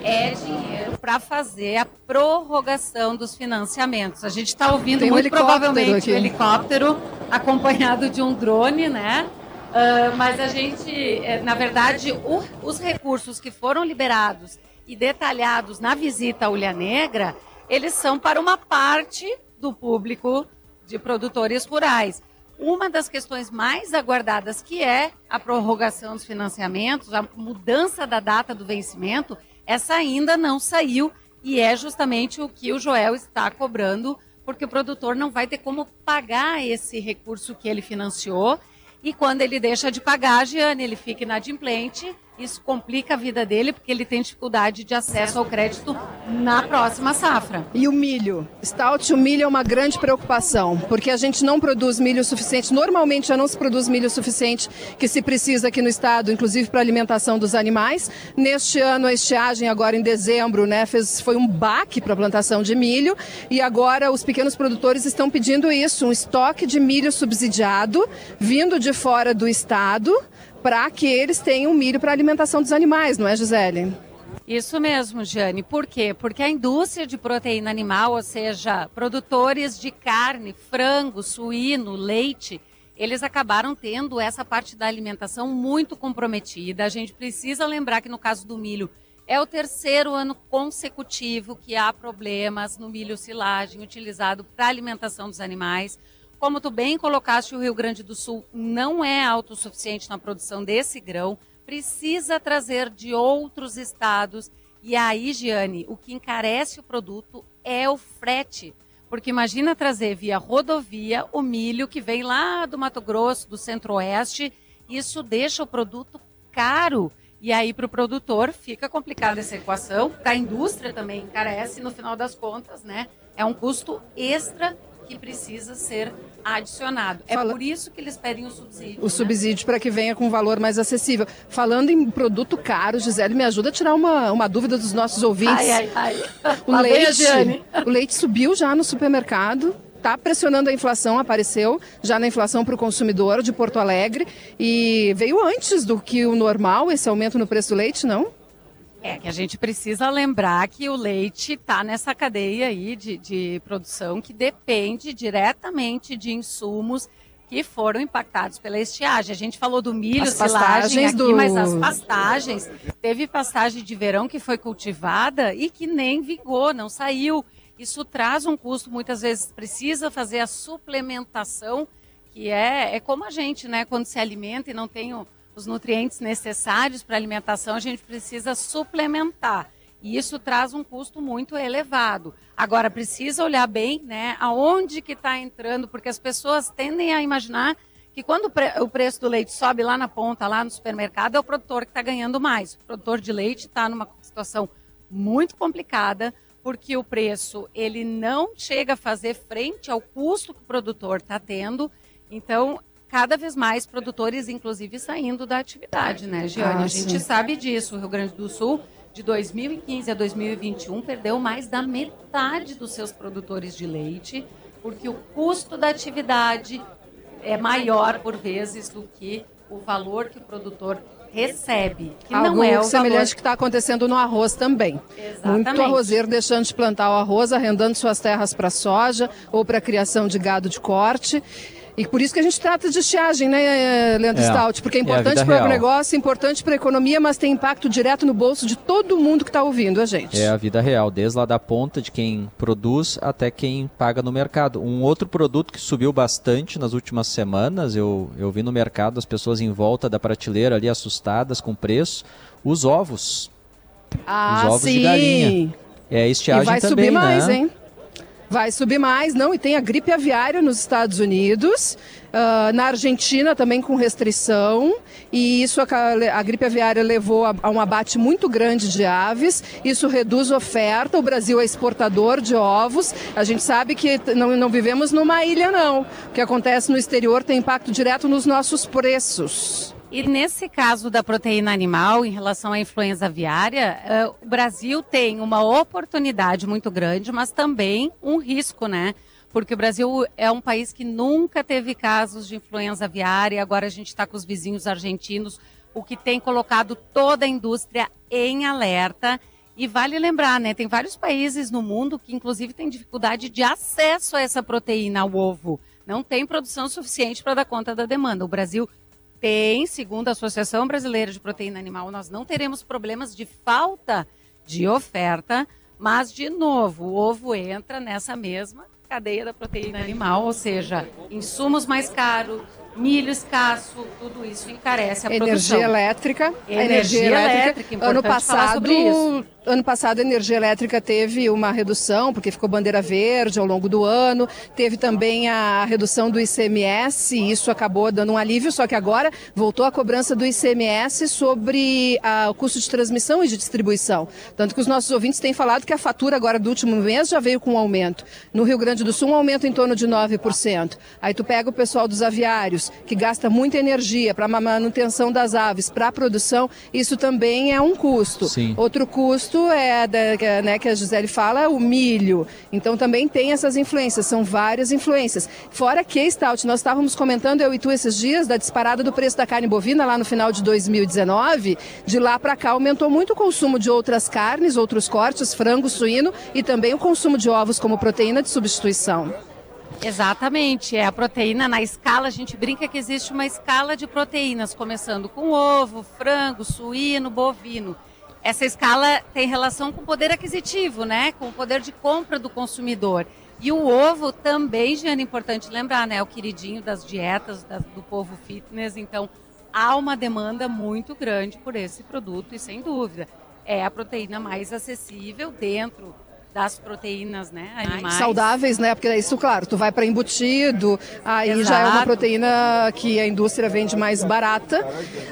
[SPEAKER 5] é dinheiro para fazer a prorrogação dos financiamentos. A gente está ouvindo Tem muito um provavelmente o um helicóptero acompanhado de um drone, né? Uh, mas a gente, eh, na verdade, o, os recursos que foram liberados e detalhados na visita à Ulha Negra, eles são para uma parte do público de produtores rurais. Uma das questões mais aguardadas, que é a prorrogação dos financiamentos, a mudança da data do vencimento, essa ainda não saiu e é justamente o que o Joel está cobrando, porque o produtor não vai ter como pagar esse recurso que ele financiou. E quando ele deixa de pagar, Giane, ele fica inadimplente isso complica a vida dele porque ele tem dificuldade de acesso ao crédito na próxima safra.
[SPEAKER 3] E o milho? Stout, o milho é uma grande preocupação, porque a gente não produz milho suficiente. Normalmente já não se produz milho suficiente que se precisa aqui no estado, inclusive para alimentação dos animais. Neste ano, a estiagem, agora em dezembro, né, fez, foi um baque para a plantação de milho. E agora os pequenos produtores estão pedindo isso, um estoque de milho subsidiado, vindo de fora do estado para que eles tenham milho para alimentação dos animais, não é, Gisele?
[SPEAKER 5] Isso mesmo, Jane. Por quê? Porque a indústria de proteína animal, ou seja, produtores de carne, frango, suíno, leite, eles acabaram tendo essa parte da alimentação muito comprometida. A gente precisa lembrar que no caso do milho, é o terceiro ano consecutivo que há problemas no milho silagem utilizado para alimentação dos animais. Como tu bem colocaste, o Rio Grande do Sul não é autossuficiente na produção desse grão, precisa trazer de outros estados. E aí, Giane, o que encarece o produto é o frete. Porque imagina trazer via rodovia o milho que vem lá do Mato Grosso, do Centro-Oeste, isso deixa o produto caro. E aí, para o produtor, fica complicada essa equação. A indústria também encarece, no final das contas, né? É um custo extra que precisa ser adicionado. É Fala... por isso que eles pedem o subsídio.
[SPEAKER 3] O né? subsídio para que venha com valor mais acessível. Falando em produto caro, Gisele, me ajuda a tirar uma, uma dúvida dos nossos ouvintes.
[SPEAKER 5] Ai, ai, ai.
[SPEAKER 3] O, leite, o leite subiu já no supermercado está pressionando a inflação, apareceu já na inflação para o consumidor de Porto Alegre e veio antes do que o normal esse aumento no preço do leite, não?
[SPEAKER 5] É que a gente precisa lembrar que o leite está nessa cadeia aí de, de produção que depende diretamente de insumos que foram impactados pela estiagem. A gente falou do milho, as silagem aqui, do... mas as pastagens, teve pastagem de verão que foi cultivada e que nem vingou, não saiu. Isso traz um custo, muitas vezes precisa fazer a suplementação, que é, é como a gente, né, quando se alimenta e não tem o os nutrientes necessários para alimentação, a gente precisa suplementar. E isso traz um custo muito elevado. Agora, precisa olhar bem né, aonde que está entrando, porque as pessoas tendem a imaginar que quando o, o, preço do leite sobe lá na ponta, lá no supermercado, é o produtor que está ganhando mais. O produtor de leite está numa situação muito complicada, porque o preço ele não chega a fazer frente ao custo que o produtor está tendo. Então, cada vez mais produtores, inclusive, saindo da atividade, né, Giane? Ah, a gente sim. sabe disso. O Rio Grande do Sul, de 2015 a 2021, perdeu mais da metade dos seus produtores de leite, porque o custo da atividade é maior, por vezes, do que o valor que o produtor recebe, que
[SPEAKER 3] Algo
[SPEAKER 5] não é o
[SPEAKER 3] semelhante
[SPEAKER 5] valor...
[SPEAKER 3] que está acontecendo no arroz também.
[SPEAKER 5] Exatamente.
[SPEAKER 3] Muito arrozeiro deixando de plantar o arroz, arrendando suas terras para soja ou para criação de gado de corte. E por isso que a gente trata de estiagem, né, Leandro é, Stout? Porque é importante é para o negócio, importante para a economia, mas tem impacto direto no bolso de todo mundo que está ouvindo a gente.
[SPEAKER 2] É a vida real, desde lá da ponta de quem produz até quem paga no mercado. Um outro produto que subiu bastante nas últimas semanas, eu, eu vi no mercado as pessoas em volta da prateleira ali assustadas com o preço, os ovos.
[SPEAKER 3] Ah,
[SPEAKER 2] os ovos
[SPEAKER 3] sim.
[SPEAKER 2] de galinha. É a estiagem
[SPEAKER 3] e vai
[SPEAKER 2] também,
[SPEAKER 3] subir mais,
[SPEAKER 2] né?
[SPEAKER 3] hein? Vai subir mais, não, e tem a gripe aviária nos Estados Unidos, uh, na Argentina também com restrição, e isso a, a gripe aviária levou a, a, um abate muito grande de aves, isso reduz oferta, o Brasil é exportador de ovos, a gente sabe que não, não vivemos numa ilha não, o que acontece no exterior tem impacto direto nos nossos preços.
[SPEAKER 5] E nesse caso da proteína animal, em relação à influenza aviária, uh, o Brasil tem uma oportunidade muito grande, mas também um risco, né? Porque o Brasil é um país que nunca teve casos de influenza aviária, agora a gente está com os vizinhos argentinos, o que tem colocado toda a indústria em alerta. E vale lembrar, né? Tem vários países no mundo que, inclusive, têm dificuldade de acesso a essa proteína, ao ovo. Não tem produção suficiente para dar conta da demanda. O Brasil tem, segundo a Associação Brasileira de Proteína Animal, nós não teremos problemas de falta de oferta, mas, de novo, o ovo entra nessa mesma cadeia da proteína animal, ou seja, insumos mais caros, milho escasso, tudo isso encarece a
[SPEAKER 3] energia
[SPEAKER 5] produção.
[SPEAKER 3] Elétrica,
[SPEAKER 5] energia, energia elétrica.
[SPEAKER 3] ano passado Ano passado a energia elétrica teve uma redução, porque ficou bandeira verde ao longo do ano. Teve também a redução do ICMS, e isso acabou dando um alívio, só que agora voltou a cobrança do ICMS sobre ah, o custo de transmissão e de distribuição. Tanto que os nossos ouvintes têm falado que a fatura agora do último mês já veio com um aumento. No Rio Grande do Sul, um aumento em torno de 9%. Aí tu pega o pessoal dos aviários, que gasta muita energia para a manutenção das aves, para a produção, isso também é um custo.
[SPEAKER 2] Sim.
[SPEAKER 3] Outro custo é da, né, que a Gisele fala, o milho. Então também tem essas influências, são várias influências. Fora que, Stout, nós estávamos comentando, eu e tu, esses dias, da disparada do preço da carne bovina lá no final de 2019. De lá para cá aumentou muito o consumo de outras carnes, outros cortes, frango, suíno e também o consumo de ovos como proteína de substituição.
[SPEAKER 5] Exatamente, é a proteína na escala, a gente brinca que existe uma escala de proteínas, começando com ovo, frango, suíno, bovino. Essa escala tem relação com o poder aquisitivo, né? Com o poder de compra do consumidor. E o ovo também, Giana, é importante lembrar, né? É o queridinho das dietas da, do povo fitness, então há uma demanda muito grande por esse produto e sem dúvida é a proteína mais acessível dentro das proteínas, né, animais.
[SPEAKER 3] Saudáveis, né? Porque isso, claro, tu vai para embutido, aí Exato. já é uma proteína que a indústria vende mais barata.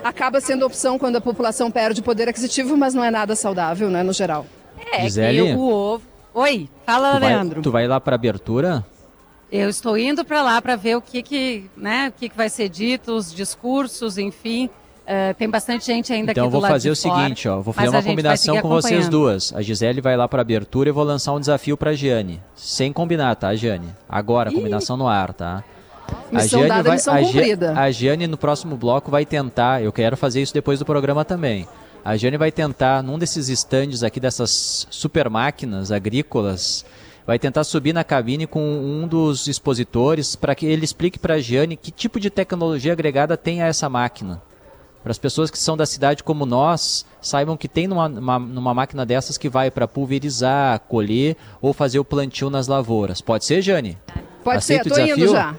[SPEAKER 3] Acaba sendo opção quando a população perde poder aquisitivo, mas não é nada saudável, né, no geral.
[SPEAKER 5] É,
[SPEAKER 2] Gisele?
[SPEAKER 5] que o ovo. Oi, fala,
[SPEAKER 2] Tu vai,
[SPEAKER 5] Leandro.
[SPEAKER 2] tu vai lá para abertura?
[SPEAKER 5] Eu estou indo para lá para ver o que que, né, o que que vai ser dito, os discursos, enfim. Uh, tem bastante gente ainda
[SPEAKER 2] Então
[SPEAKER 5] aqui
[SPEAKER 2] eu
[SPEAKER 5] do
[SPEAKER 2] vou
[SPEAKER 5] lado
[SPEAKER 2] fazer
[SPEAKER 5] de
[SPEAKER 2] o
[SPEAKER 5] fora,
[SPEAKER 2] seguinte, ó, vou fazer
[SPEAKER 5] a
[SPEAKER 2] uma
[SPEAKER 5] vai
[SPEAKER 2] combinação com vocês duas. A Gisele vai lá para abertura e eu vou lançar um desafio para Giane, sem combinar, tá, Giane? Agora, combinação no ar, tá?
[SPEAKER 3] Missão dada, missão
[SPEAKER 2] a,
[SPEAKER 3] cumprida.
[SPEAKER 2] a Giane no próximo bloco vai tentar, eu quero fazer isso depois do programa também. A Giane vai tentar, num desses estandes aqui dessas super máquinas agrícolas, vai tentar subir na cabine com um dos expositores para que ele explique para a Giane que tipo de tecnologia agregada tem a essa máquina. Para as pessoas que são da cidade como nós, saibam que tem numa, uma- numa máquina dessas que vai para pulverizar, colher ou fazer o plantio nas lavouras. Pode ser, Jane?
[SPEAKER 3] Pode
[SPEAKER 2] Aceita
[SPEAKER 3] ser,
[SPEAKER 2] desafio?
[SPEAKER 3] indo já.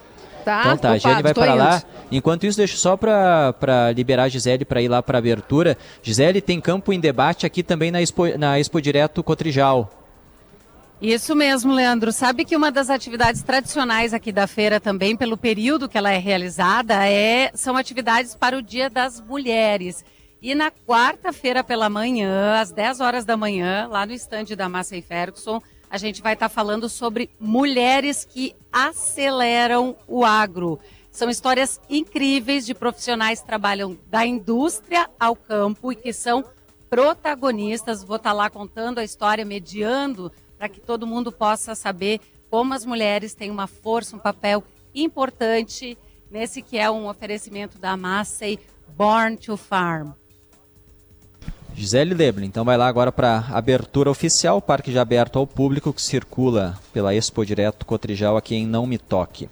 [SPEAKER 3] Tá?
[SPEAKER 2] Então tá, a Jane vai para lá. Enquanto isso, deixo só para liberar a Gisele para ir lá para abertura. Gisele, tem campo em debate aqui também na Expo, na Expo Direto Cotrijal.
[SPEAKER 5] Isso mesmo, Leandro. Sabe que uma das atividades tradicionais aqui da feira também, pelo período que ela é realizada, é, são atividades para o Dia das Mulheres. E na quarta-feira pela manhã, às 10 horas da manhã, lá no estande da Massey Ferguson, a gente vai estar falando sobre mulheres que aceleram o agro. São histórias incríveis de profissionais que trabalham da indústria ao campo e que são protagonistas. Vou estar lá contando a história, mediando, para que todo mundo possa saber como as mulheres têm uma força, um papel importante nesse que é um oferecimento da Massey Born to Farm.
[SPEAKER 2] Gisele Leblin, então vai lá agora para abertura oficial, parque já aberto ao público que circula pela Expo Direto Cotrijal aqui em Não Me Toque.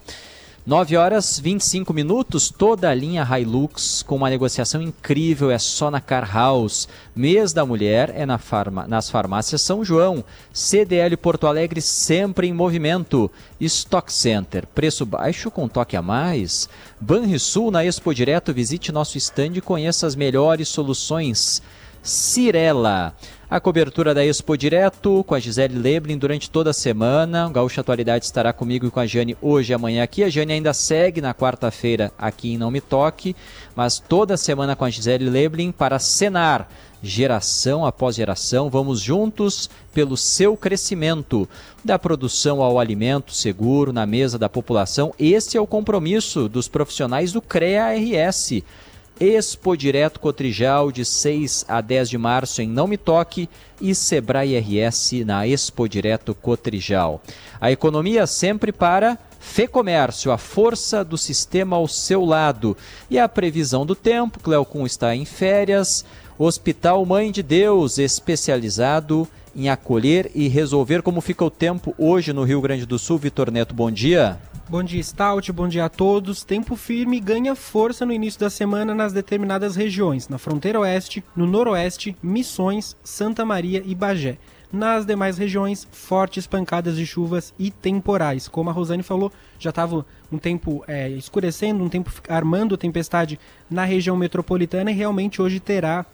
[SPEAKER 2] 9 horas 25 minutos, toda a linha Hilux com uma negociação incrível é só na Car House. Mês da Mulher é na farma, nas farmácias São João. CDL Porto Alegre sempre em movimento. Stock Center, preço baixo com toque a mais. Banrisul na Expo Direto, visite nosso stand e conheça as melhores soluções. Cirela. A cobertura da Expo Direto com a Gisele Leblin durante toda a semana. O Gaúcha Atualidade estará comigo e com a Jane hoje e amanhã aqui. A Jane ainda segue na quarta-feira aqui em Não Me Toque, mas toda semana com a Gisele Leblin para cenar. Geração após geração, vamos juntos pelo seu crescimento, da produção ao alimento seguro na mesa da população. Esse é o compromisso dos profissionais do CREA-RS. Expo Direto Cotrijal, de 6 a 10 de março em Não Me Toque e Sebrae RS na Expo Direto Cotrijal. A economia sempre para Fê Comércio, a força do sistema ao seu lado. E a previsão do tempo, Cleocum está em férias. Hospital Mãe de Deus, especializado em acolher e resolver como fica o tempo hoje no Rio Grande do Sul. Vitor Neto, bom dia.
[SPEAKER 23] Bom dia, Stout. Bom dia a todos. Tempo firme ganha força no início da semana nas determinadas regiões, na fronteira oeste, no noroeste, Missões, Santa Maria e Bagé. Nas demais regiões, fortes pancadas de chuvas e temporais. Como a Rosane falou, já estava um tempo é, escurecendo, um tempo armando tempestade na região metropolitana e realmente hoje terá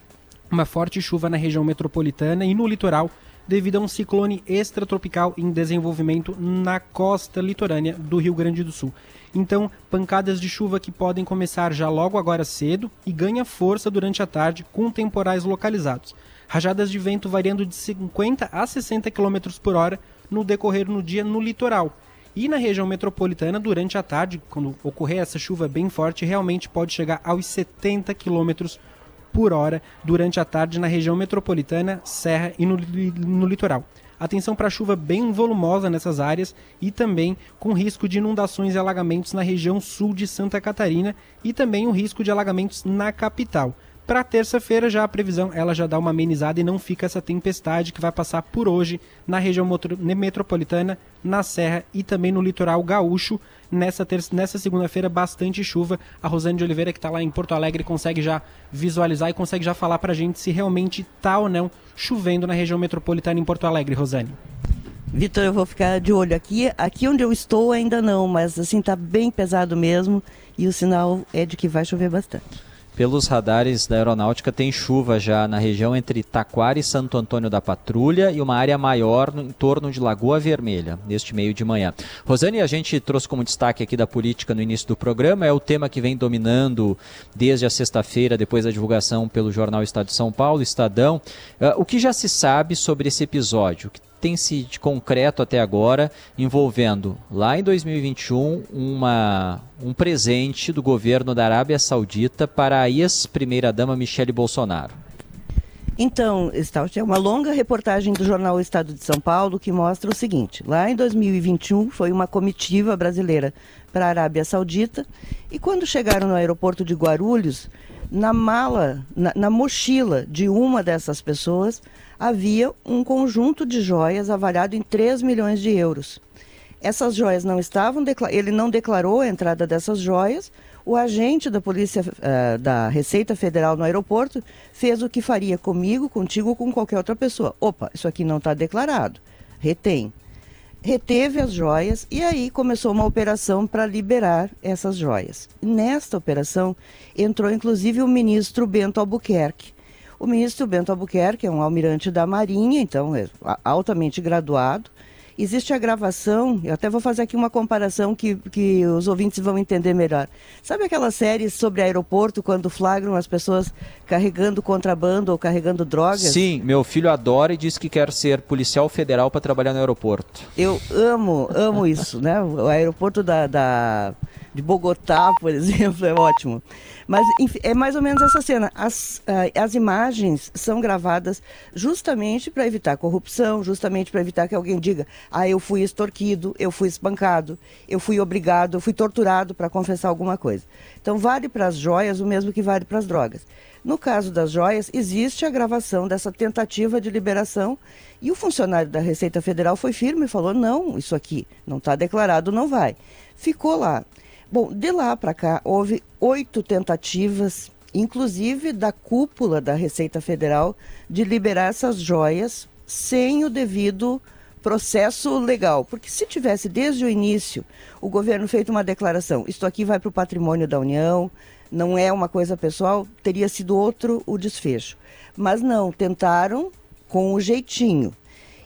[SPEAKER 23] uma forte chuva na região metropolitana e no litoral devido a um ciclone extratropical em desenvolvimento na costa litorânea do Rio Grande do Sul. Então, pancadas de chuva que podem começar já logo agora cedo e ganha força durante a tarde com temporais localizados. Rajadas de vento variando de 50 a 60 km por hora no decorrer no dia no litoral. E na região metropolitana, durante a tarde, quando ocorrer essa chuva bem forte, realmente pode chegar aos 70 km por hora durante a tarde na região metropolitana, Serra e no, no litoral. Atenção para chuva bem volumosa nessas áreas e também com risco de inundações e alagamentos na região sul de Santa Catarina e também o risco de alagamentos na capital. Para terça-feira já a previsão ela já dá uma amenizada e não fica essa tempestade que vai passar por hoje na região metropolitana, na Serra e também no litoral gaúcho. Nessa, nessa segunda-feira, bastante chuva. A Rosane de Oliveira, que está lá em Porto Alegre, consegue já visualizar e consegue já falar para a gente se realmente está ou não chovendo na região metropolitana em Porto Alegre, Rosane.
[SPEAKER 4] Vitor, eu vou ficar de olho aqui. Aqui onde eu estou ainda não, mas assim tá bem pesado mesmo e o sinal é de que vai chover bastante.
[SPEAKER 2] Pelos radares da aeronáutica, tem chuva já na região entre Taquara e Santo Antônio da Patrulha e uma área maior no, em torno de Lagoa Vermelha, neste meio de manhã. Rosane, a gente trouxe como destaque aqui da política no início do programa, é o tema que vem dominando desde a sexta-feira, depois da divulgação pelo jornal Estado de São Paulo, Estadão. Uh, o que já se sabe sobre esse episódio? Tem se de concreto até agora envolvendo lá em 2021 uma, um presente do governo da Arábia Saudita para a ex-primeira-dama Michele Bolsonaro.
[SPEAKER 4] Então, Stout, é uma longa reportagem do jornal Estado de São Paulo que mostra o seguinte: lá em 2021 foi uma comitiva brasileira para a Arábia Saudita e quando chegaram no aeroporto de Guarulhos, na mala, na, na mochila de uma dessas pessoas, havia um conjunto de joias avaliado em 3 milhões de euros. Essas joias não estavam, ele não declarou a entrada dessas joias. O agente da Polícia uh, da Receita Federal no aeroporto fez o que faria comigo, contigo ou com qualquer outra pessoa. Opa, isso aqui não está declarado. Retém. Reteve as joias e aí começou uma operação para liberar essas joias. Nesta operação entrou inclusive o ministro Bento Albuquerque o ministro Bento Albuquerque é um almirante da Marinha, então é altamente graduado. Existe a gravação, eu até vou fazer aqui uma comparação que, que os ouvintes vão entender melhor. Sabe aquelas séries sobre aeroporto, quando flagram as pessoas carregando contrabando ou carregando drogas?
[SPEAKER 2] Sim, meu filho adora e diz que quer ser policial federal para trabalhar no aeroporto.
[SPEAKER 4] Eu amo, amo isso, né? O aeroporto da, da de Bogotá, por exemplo, é ótimo. Mas enfim, é mais ou menos essa cena. As, uh, as imagens são gravadas justamente para evitar corrupção, justamente para evitar que alguém diga: ah, eu fui extorquido, eu fui espancado, eu fui obrigado, eu fui torturado para confessar alguma coisa. Então, vale para as joias o mesmo que vale para as drogas. No caso das joias, existe a gravação dessa tentativa de liberação e o funcionário da Receita Federal foi firme e falou: não, isso aqui não está declarado, não vai. Ficou lá. Bom, de lá para cá houve oito tentativas, inclusive da cúpula da Receita Federal, de liberar essas joias sem o devido processo legal. Porque se tivesse desde o início o governo feito uma declaração, isto aqui vai para o patrimônio da União, não é uma coisa pessoal, teria sido outro o desfecho. Mas não, tentaram com o jeitinho.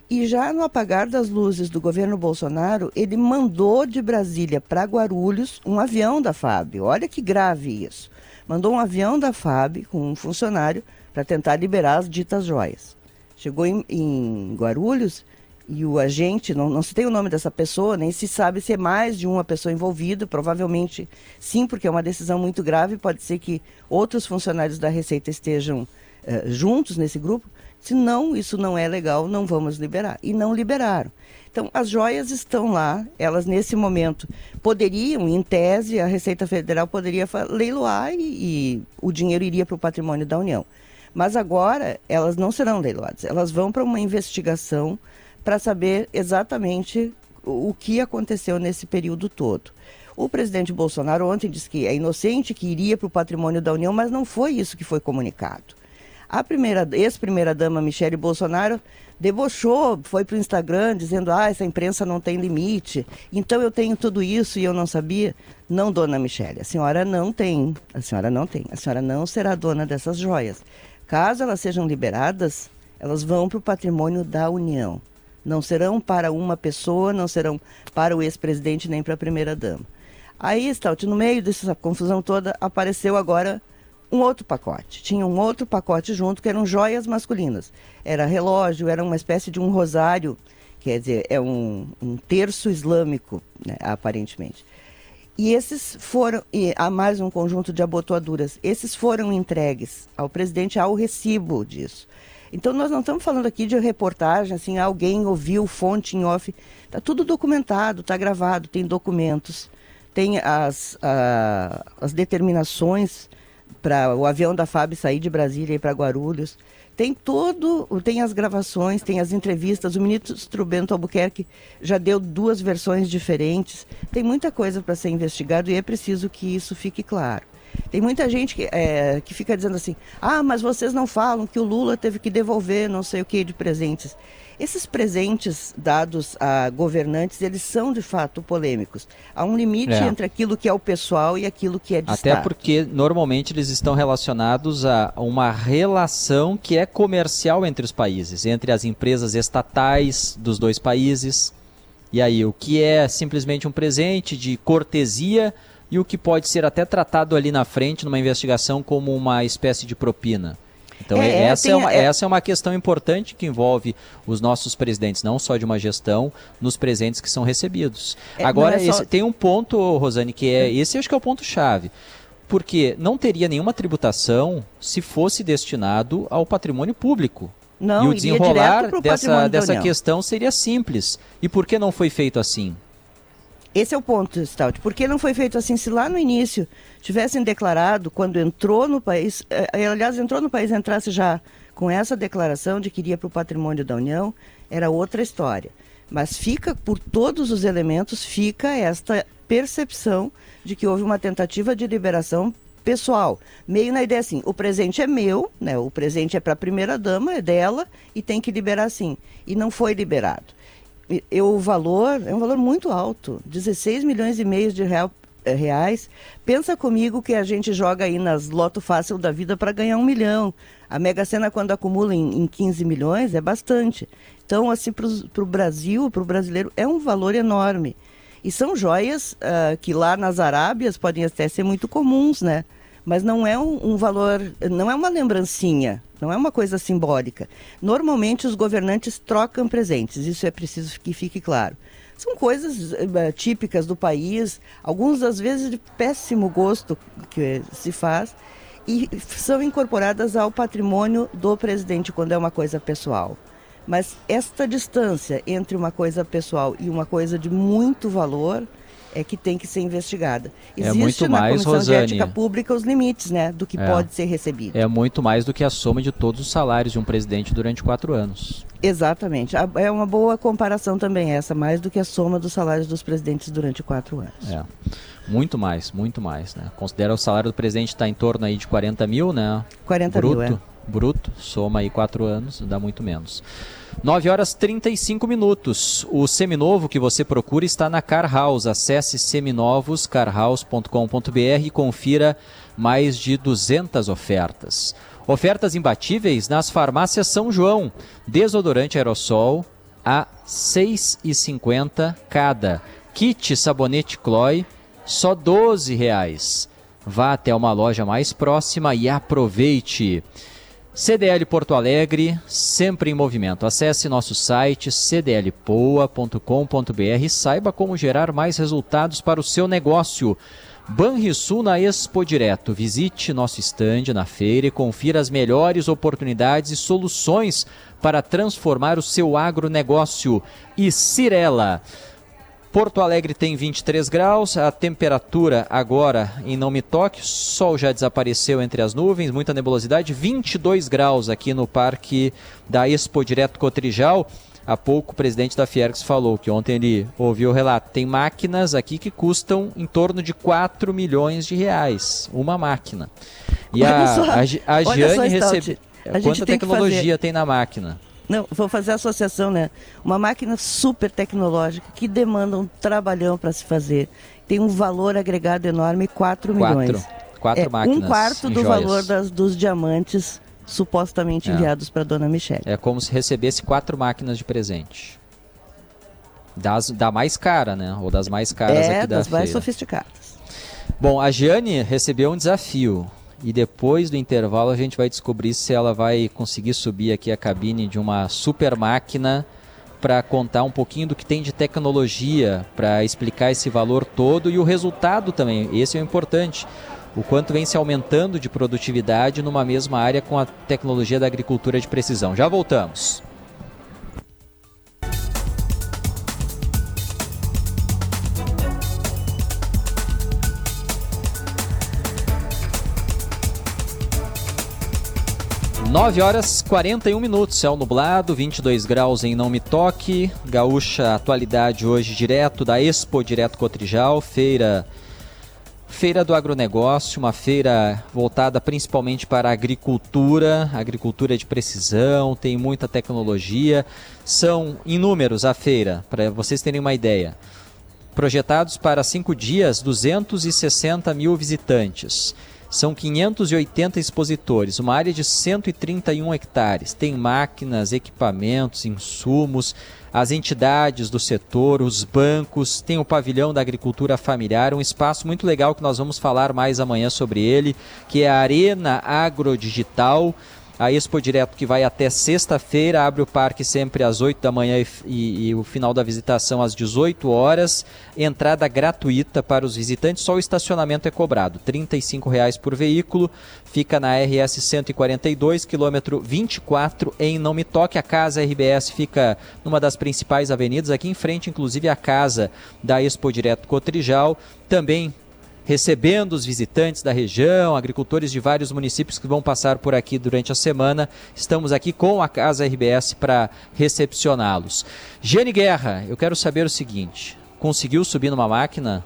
[SPEAKER 4] E já no apagar das luzes do governo Bolsonaro, ele mandou de Brasília para Guarulhos um avião da FAB. Olha que grave isso. Mandou um avião da FAB com um funcionário para tentar liberar as ditas joias. Chegou em, em Guarulhos e o agente, não, não se tem o nome dessa pessoa, nem se sabe se é mais de uma pessoa envolvida, provavelmente sim, porque é uma decisão muito grave, pode ser que outros funcionários da Receita estejam eh, juntos nesse grupo. Se não, isso não é legal, não vamos liberar. E não liberaram. Então, as joias estão lá, elas nesse momento poderiam, em tese, a Receita Federal poderia leiloar e, e o dinheiro iria para o patrimônio da União. Mas agora elas não serão leiloadas, elas vão para uma investigação para saber exatamente o que aconteceu nesse período todo. O presidente Bolsonaro ontem disse que é inocente, que iria para o patrimônio da União, mas não foi isso que foi comunicado. A primeira, ex-primeira-dama Michele Bolsonaro debochou, foi para o Instagram dizendo: ah, essa imprensa não tem limite, então eu tenho tudo isso e eu não sabia. Não, dona Michele, a senhora não tem, a senhora não tem, a senhora não será dona dessas joias. Caso elas sejam liberadas, elas vão para o patrimônio da União. Não serão para uma pessoa, não serão para o ex-presidente nem para a primeira-dama. Aí, Stout, no meio dessa confusão toda, apareceu agora um outro pacote. Tinha um outro pacote junto que eram joias masculinas. Era relógio, era uma espécie de um rosário, quer dizer, é um, um terço islâmico, né, aparentemente. E esses foram, e há mais um conjunto de abotoaduras, esses foram entregues ao presidente ao recibo disso. Então nós não estamos falando aqui de reportagem, assim, alguém ouviu fonte em off. Está tudo documentado, está gravado, tem documentos, tem as, a, as determinações para o avião da FAB sair de Brasília e para Guarulhos. Tem todo, tem as gravações, tem as entrevistas. O ministro Bento Albuquerque já deu duas versões diferentes. Tem muita coisa para ser investigado e é preciso que isso fique claro. Tem muita gente que, é, que fica dizendo assim: ah, mas vocês não falam que o Lula teve que devolver não sei o que de presentes. Esses presentes dados a governantes, eles são de fato polêmicos. Há um limite é. entre aquilo que é o pessoal e aquilo que é de
[SPEAKER 2] Até
[SPEAKER 4] Estado.
[SPEAKER 2] porque normalmente eles estão relacionados a uma relação que é comercial entre os países, entre as empresas estatais dos dois países. E aí, o que é simplesmente um presente de cortesia e o que pode ser até tratado ali na frente numa investigação como uma espécie de propina. Então, é, essa, tem, é uma, é... essa é uma questão importante que envolve os nossos presidentes, não só de uma gestão, nos presentes que são recebidos. É, Agora, só... esse, tem um ponto, Rosane, que é. Esse acho que é o ponto-chave. Porque não teria nenhuma tributação se fosse destinado ao patrimônio público.
[SPEAKER 4] Não,
[SPEAKER 2] e o desenrolar dessa, dessa questão seria simples. E por que não foi feito assim?
[SPEAKER 4] Esse é o ponto, Stout. Por que não foi feito assim? Se lá no início tivessem declarado, quando entrou no país, eh, eh, aliás, entrou no país, entrasse já com essa declaração de que iria para o patrimônio da União, era outra história. Mas fica, por todos os elementos, fica esta percepção de que houve uma tentativa de liberação pessoal. Meio na ideia assim, o presente é meu, né? O presente é para a primeira dama, é dela e tem que liberar sim. E não foi liberado eu, o valor é um valor muito alto, 16 milhões e meio de real, eh, reais. Pensa comigo que a gente joga aí nas loto fácil da vida para ganhar um milhão. A Mega Sena, quando acumula em, em 15 milhões, é bastante. Então, assim, para o Brasil, para o brasileiro, é um valor enorme. E são joias uh, que lá nas Arábias podem até ser muito comuns, né? Mas não é um, um valor, não é uma lembrancinha. Não é uma coisa simbólica. Normalmente os governantes trocam presentes, isso é preciso que fique claro. São coisas uh, típicas do país, algumas das vezes de péssimo gosto que se faz, e são incorporadas ao patrimônio do presidente quando é uma coisa pessoal. Mas esta distância entre uma coisa pessoal e uma coisa de muito valor é que tem que ser investigada.
[SPEAKER 2] Existe é muito na mais,
[SPEAKER 4] Comissão
[SPEAKER 2] Rosane,
[SPEAKER 4] de Ética Pública os limites né, do que
[SPEAKER 2] é,
[SPEAKER 4] pode ser recebido.
[SPEAKER 2] É muito mais do que a soma de todos os salários de um presidente durante quatro anos.
[SPEAKER 4] Exatamente. É uma boa comparação também essa, mais do que a soma dos salários dos presidentes durante quatro anos.
[SPEAKER 2] É. Muito mais, muito mais. Né? Considera o salário do presidente está em torno aí de 40 mil, né?
[SPEAKER 4] 40
[SPEAKER 2] bruto,
[SPEAKER 4] mil, é.
[SPEAKER 2] Bruto, soma aí quatro anos, dá muito menos. 9 horas 35 minutos. O seminovo que você procura está na Car House. Acesse seminovoscarhouse.com.br e confira mais de 200 ofertas. Ofertas imbatíveis nas farmácias São João. Desodorante aerossol a R$ 6,50 cada. Kit sabonete Chloe só 12 reais. Vá até uma loja mais próxima e aproveite. CDL Porto Alegre, sempre em movimento. Acesse nosso site cdlpoa.com.br e saiba como gerar mais resultados para o seu negócio. Banrisul na Expo Direto. Visite nosso estande na feira e confira as melhores oportunidades e soluções para transformar o seu agronegócio. E Cirela. Porto Alegre tem 23 graus, a temperatura agora em Não Me Toque, sol já desapareceu entre as nuvens, muita nebulosidade, 22 graus aqui no Parque da Expo Direto Cotrijal. Há pouco o presidente da Fiergs falou que ontem ele ouviu o relato. Tem máquinas aqui que custam em torno de 4 milhões de reais. Uma máquina. E a, a, a, Giane recebeu. Quanta tecnologia tem na máquina?
[SPEAKER 4] Não, vou fazer a associação, né? Uma máquina super tecnológica que demanda um trabalhão para se fazer. Tem um valor agregado enorme, 4 milhões.
[SPEAKER 2] Quatro
[SPEAKER 4] é,
[SPEAKER 2] máquinas.
[SPEAKER 4] Um quarto do
[SPEAKER 2] joias.
[SPEAKER 4] valor das, dos diamantes supostamente
[SPEAKER 2] É.
[SPEAKER 4] enviados para dona Michelle.
[SPEAKER 2] É como se recebesse quatro máquinas de presente. Das, da mais cara, né? Ou das mais caras
[SPEAKER 4] é,
[SPEAKER 2] aqui da
[SPEAKER 4] das mais sofisticadas.
[SPEAKER 2] Bom, a Giane recebeu um desafio. E depois do intervalo a gente vai descobrir se ela vai conseguir subir aqui a cabine de uma super máquina para contar um pouquinho do que tem de tecnologia, para explicar esse valor todo e o resultado também. Esse é o importante. O quanto vem se aumentando de produtividade numa mesma área com a tecnologia da agricultura de precisão. Já voltamos. Nove horas 41 minutos, céu nublado, 22 graus em Não Me Toque. Gaúcha atualidade hoje direto da Expo Direto Cotrijal, feira Feira do Agronegócio, uma feira voltada principalmente para a agricultura, agricultura de precisão, tem muita tecnologia. São inúmeros a feira, para vocês terem uma ideia. Projetados para cinco dias, 260 mil visitantes. São 580 expositores, uma área de 131 hectares. Tem máquinas, equipamentos, insumos, as entidades do setor, os bancos, tem o pavilhão da agricultura familiar, um espaço muito legal que nós vamos falar mais amanhã sobre ele, que é a Arena Agrodigital. A Expo Direto que vai até sexta-feira, abre o parque sempre às 8 da manhã e, e- e o final da visitação às 18 horas. Entrada gratuita para os visitantes, só o estacionamento é cobrado, 35 reais por veículo. Fica na RS 142, quilômetro 24, em Não Me Toque. A casa RBS fica numa das principais avenidas, aqui em frente, inclusive, a casa da Expo Direto Cotrijal. Também recebendo os visitantes da região, agricultores de vários municípios que vão passar por aqui durante a semana. Estamos aqui com a Casa RBS para recepcioná-los. Jane Guerra, eu quero saber o seguinte: conseguiu subir numa máquina?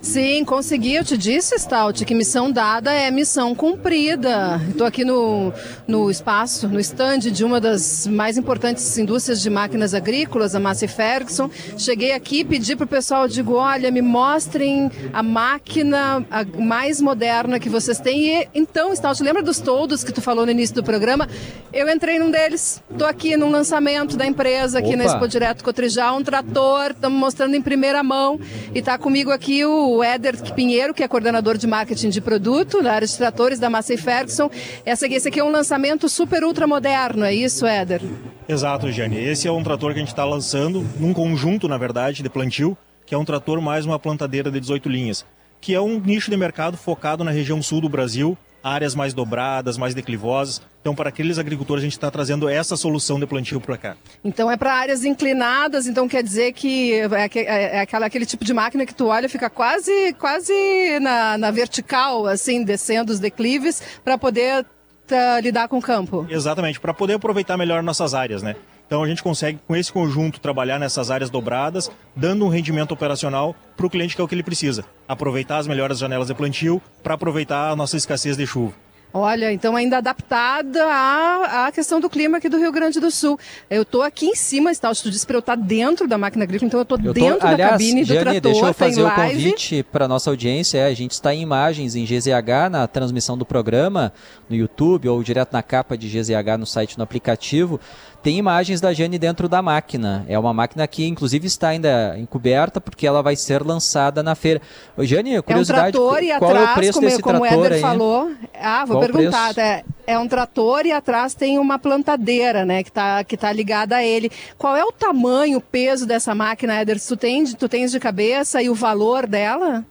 [SPEAKER 3] Sim, consegui. Eu te disse, Stout, que missão dada é missão cumprida. Estou aqui no, no espaço, no stand de uma das mais importantes indústrias de máquinas agrícolas, a Massey Ferguson. Cheguei aqui, pedi para o pessoal, digo, olha, me mostrem a máquina mais moderna que vocês têm. E, então, Stout, lembra dos toldos que tu falou no início do programa? Eu entrei num deles. Estou aqui num lançamento da empresa, aqui na
[SPEAKER 2] Opa.
[SPEAKER 3] Expo Direto Cotrijal, um trator, estamos mostrando em primeira mão. E está comigo aqui o Éder Pinheiro, que é coordenador de marketing de produto na área de tratores da Massey Ferguson. Essa, esse aqui é um lançamento super ultra moderno, é isso, Éder?
[SPEAKER 24] Exato, Jane. Esse é um trator que a gente está lançando num conjunto, na verdade, de plantio, que é um trator mais uma plantadeira de 18 linhas, que é um nicho de mercado focado na região sul do Brasil, áreas mais dobradas, mais declivosas. Então, para aqueles agricultores, a gente está trazendo essa solução de plantio para cá.
[SPEAKER 3] Então é para áreas inclinadas, então quer dizer que é, aque- é aquela, aquele tipo de máquina que tu olha e fica quase, quase na, na vertical, assim, descendo os declives, para poder tá, lidar com o campo.
[SPEAKER 24] Exatamente, para poder aproveitar melhor nossas áreas, né? Então a gente consegue, com esse conjunto, trabalhar nessas áreas dobradas, dando um rendimento operacional para o cliente que é o que ele precisa. Aproveitar as melhores janelas de plantio para aproveitar a nossa escassez de chuva.
[SPEAKER 3] Olha, então ainda adaptada à, à questão do clima aqui do Rio Grande do Sul. Eu tô aqui em cima, está, tu disse para eu estar dentro da máquina agrícola, então eu tô- dentro da
[SPEAKER 2] aliás,
[SPEAKER 3] cabine do
[SPEAKER 2] Jane,
[SPEAKER 3] trator,
[SPEAKER 2] deixa eu
[SPEAKER 3] tem
[SPEAKER 2] fazer o
[SPEAKER 3] live.
[SPEAKER 2] convite para nossa audiência. É, a gente está em imagens em GZH na transmissão do programa no YouTube ou direto na capa de GZH no site no aplicativo. Tem imagens da Jane dentro da máquina. É uma máquina que, inclusive, está ainda encoberta porque ela vai ser lançada na feira. Ô, Jane,
[SPEAKER 3] É um
[SPEAKER 2] curiosidade,
[SPEAKER 3] trator e
[SPEAKER 2] qual é o
[SPEAKER 3] atrás,
[SPEAKER 2] preço
[SPEAKER 3] como,
[SPEAKER 2] desse
[SPEAKER 3] como o
[SPEAKER 2] trator
[SPEAKER 3] Éder
[SPEAKER 2] aí?
[SPEAKER 3] falou. Ah, vou
[SPEAKER 2] Qual
[SPEAKER 3] perguntar. É, é um trator e atrás tem uma plantadeira, né, que tá, que tá ligada a ele. Qual é o tamanho, o peso dessa máquina, Éder? Tu, tem, tu tens de cabeça e o valor dela?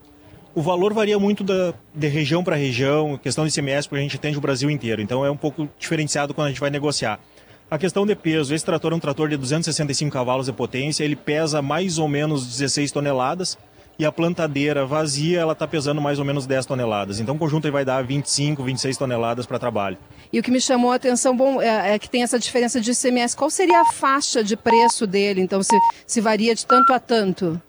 [SPEAKER 24] O valor varia muito da, de região para região, questão de ICMS, porque a gente atende o Brasil inteiro. Então é um pouco diferenciado quando a gente vai negociar. A questão de peso, esse trator é um trator de 265 cavalos de potência, ele pesa mais ou menos 16 toneladas e a plantadeira vazia ela está pesando mais ou menos 10 toneladas. Então o conjunto vai dar 25, 26 toneladas para trabalho.
[SPEAKER 3] E o que me chamou a atenção bom, é, é que tem essa diferença de ICMS. Qual seria a faixa de preço dele? Então, se, se varia de tanto a tanto?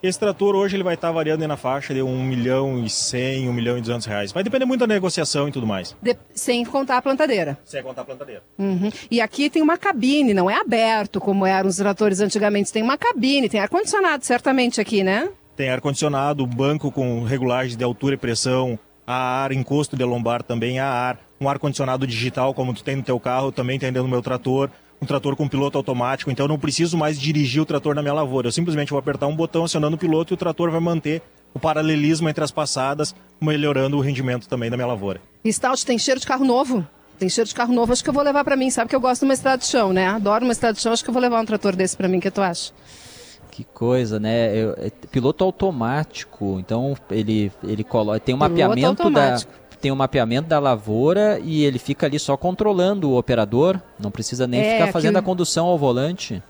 [SPEAKER 24] Esse trator hoje ele vai estar variando na faixa de 1 milhão e 100, 1 milhão e 200 reais. Vai depender muito da negociação e tudo mais.
[SPEAKER 3] De- sem contar a plantadeira.
[SPEAKER 24] Sem contar a plantadeira.
[SPEAKER 3] Uhum. E aqui tem uma cabine, não é aberto como eram os tratores antigamente. Tem uma cabine, tem ar-condicionado certamente aqui, né?
[SPEAKER 24] Tem ar-condicionado, banco com regulagens de altura e pressão, a ar, encosto de lombar também a ar. um ar-condicionado digital, como tu tem no teu carro, também tem dentro do meu trator, um trator com piloto automático, então eu não preciso mais dirigir o trator na minha lavoura. Eu simplesmente vou apertar um botão acionando o piloto e o trator vai manter o paralelismo entre as passadas, melhorando o rendimento também da minha lavoura.
[SPEAKER 3] Stout tem cheiro de carro novo? Tem cheiro de carro novo, acho que eu vou levar para mim. Sabe que eu gosto de uma estrada de chão, né? Adoro uma estrada de chão, acho que eu vou levar um trator desse para mim, o que tu acha?
[SPEAKER 2] Que coisa, né? Eu, é piloto automático, então ele ele coloca tem um
[SPEAKER 3] Piloto
[SPEAKER 2] mapeamento
[SPEAKER 3] automático.
[SPEAKER 2] da tem um mapeamento da lavoura e ele fica ali só controlando o operador, não precisa nem
[SPEAKER 3] É,
[SPEAKER 2] ficar fazendo
[SPEAKER 3] que-
[SPEAKER 2] a condução ao volante.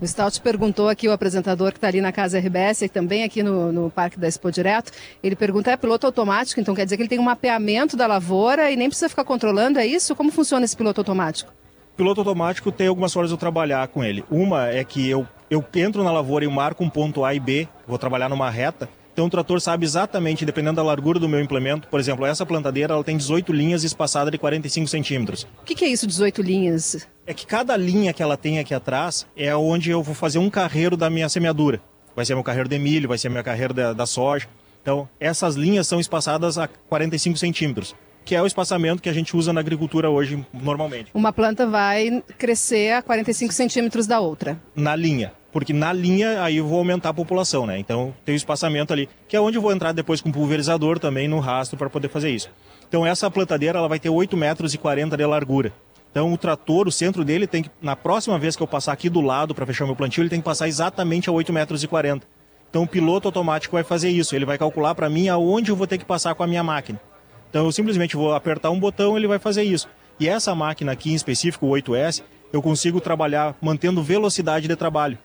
[SPEAKER 3] O Stout perguntou aqui, o apresentador que está ali na casa RBS, e também aqui no, no Parque da Expo Direto, ele pergunta, é piloto automático, então quer dizer que ele tem um mapeamento da lavoura e nem precisa ficar controlando, é isso? Como funciona esse piloto automático?
[SPEAKER 24] piloto automático tem algumas formas de eu trabalhar com ele. Uma é que eu, eu entro na lavoura e marco um ponto A e B, vou trabalhar numa reta, então o trator sabe exatamente, dependendo da largura do meu implemento, por exemplo, essa plantadeira ela tem 18 linhas espaçadas de 45 centímetros.
[SPEAKER 3] O que, que é isso, 18 linhas?
[SPEAKER 24] É que cada linha que ela tem aqui atrás é onde eu vou fazer um carreiro da minha semeadura. Vai ser meu carreiro de milho, vai ser meu carreiro da, da soja. Então, essas linhas são espaçadas a 45 centímetros, que é o espaçamento que a gente usa na agricultura hoje normalmente.
[SPEAKER 3] Uma planta vai crescer a 45 centímetros da outra.
[SPEAKER 24] na linha. Porque na linha aí eu vou aumentar a população, né? Então tem o espaçamento ali, que é onde eu vou entrar depois com pulverizador também no rastro para poder fazer isso. Então essa plantadeira ela vai ter 8 metros e 40 de largura. Então o trator, o centro dele tem que, na próxima vez que eu passar aqui do lado para fechar meu plantio, ele tem que passar exatamente a 8 metros e 40. Então o piloto automático vai fazer isso, ele vai calcular para mim aonde eu vou ter que passar com a minha máquina. Então eu simplesmente vou apertar um botão, ele vai fazer isso. E essa máquina aqui em específico, o 8S, eu consigo trabalhar mantendo velocidade de trabalho.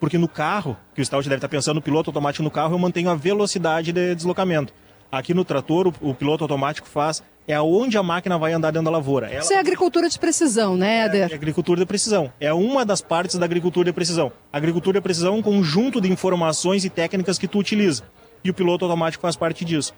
[SPEAKER 24] Porque no carro, que o Stout deve estar pensando, no piloto automático no carro, eu mantenho a velocidade de deslocamento. Aqui no trator, o, o piloto automático faz é aonde a máquina vai andar dentro da lavoura. Ela
[SPEAKER 3] Isso é agricultura de precisão, né, Éder?
[SPEAKER 24] é agricultura de precisão. É uma das partes da agricultura de precisão. Agricultura de precisão é um conjunto de informações e técnicas que tu utiliza. E o piloto automático faz parte disso.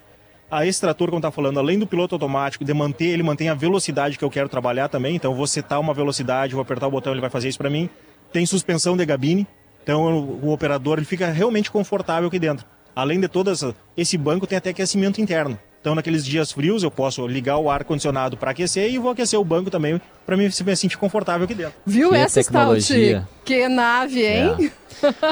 [SPEAKER 24] A esse trator, como está falando, além do piloto automático, de manter, ele mantém a velocidade que eu quero trabalhar também. Então, eu vou setar uma velocidade, vou apertar o botão, ele vai fazer isso para mim. Tem suspensão de gabine. Então, o, o operador ele fica realmente confortável aqui dentro. Além de todas, esse banco tem até aquecimento interno. Então, naqueles dias frios, eu posso ligar o ar-condicionado para aquecer e vou aquecer o banco também para me me sentir confortável aqui dentro.
[SPEAKER 3] Viu
[SPEAKER 2] Que
[SPEAKER 3] essa,
[SPEAKER 2] tecnologia.
[SPEAKER 3] Stout? Que nave, hein?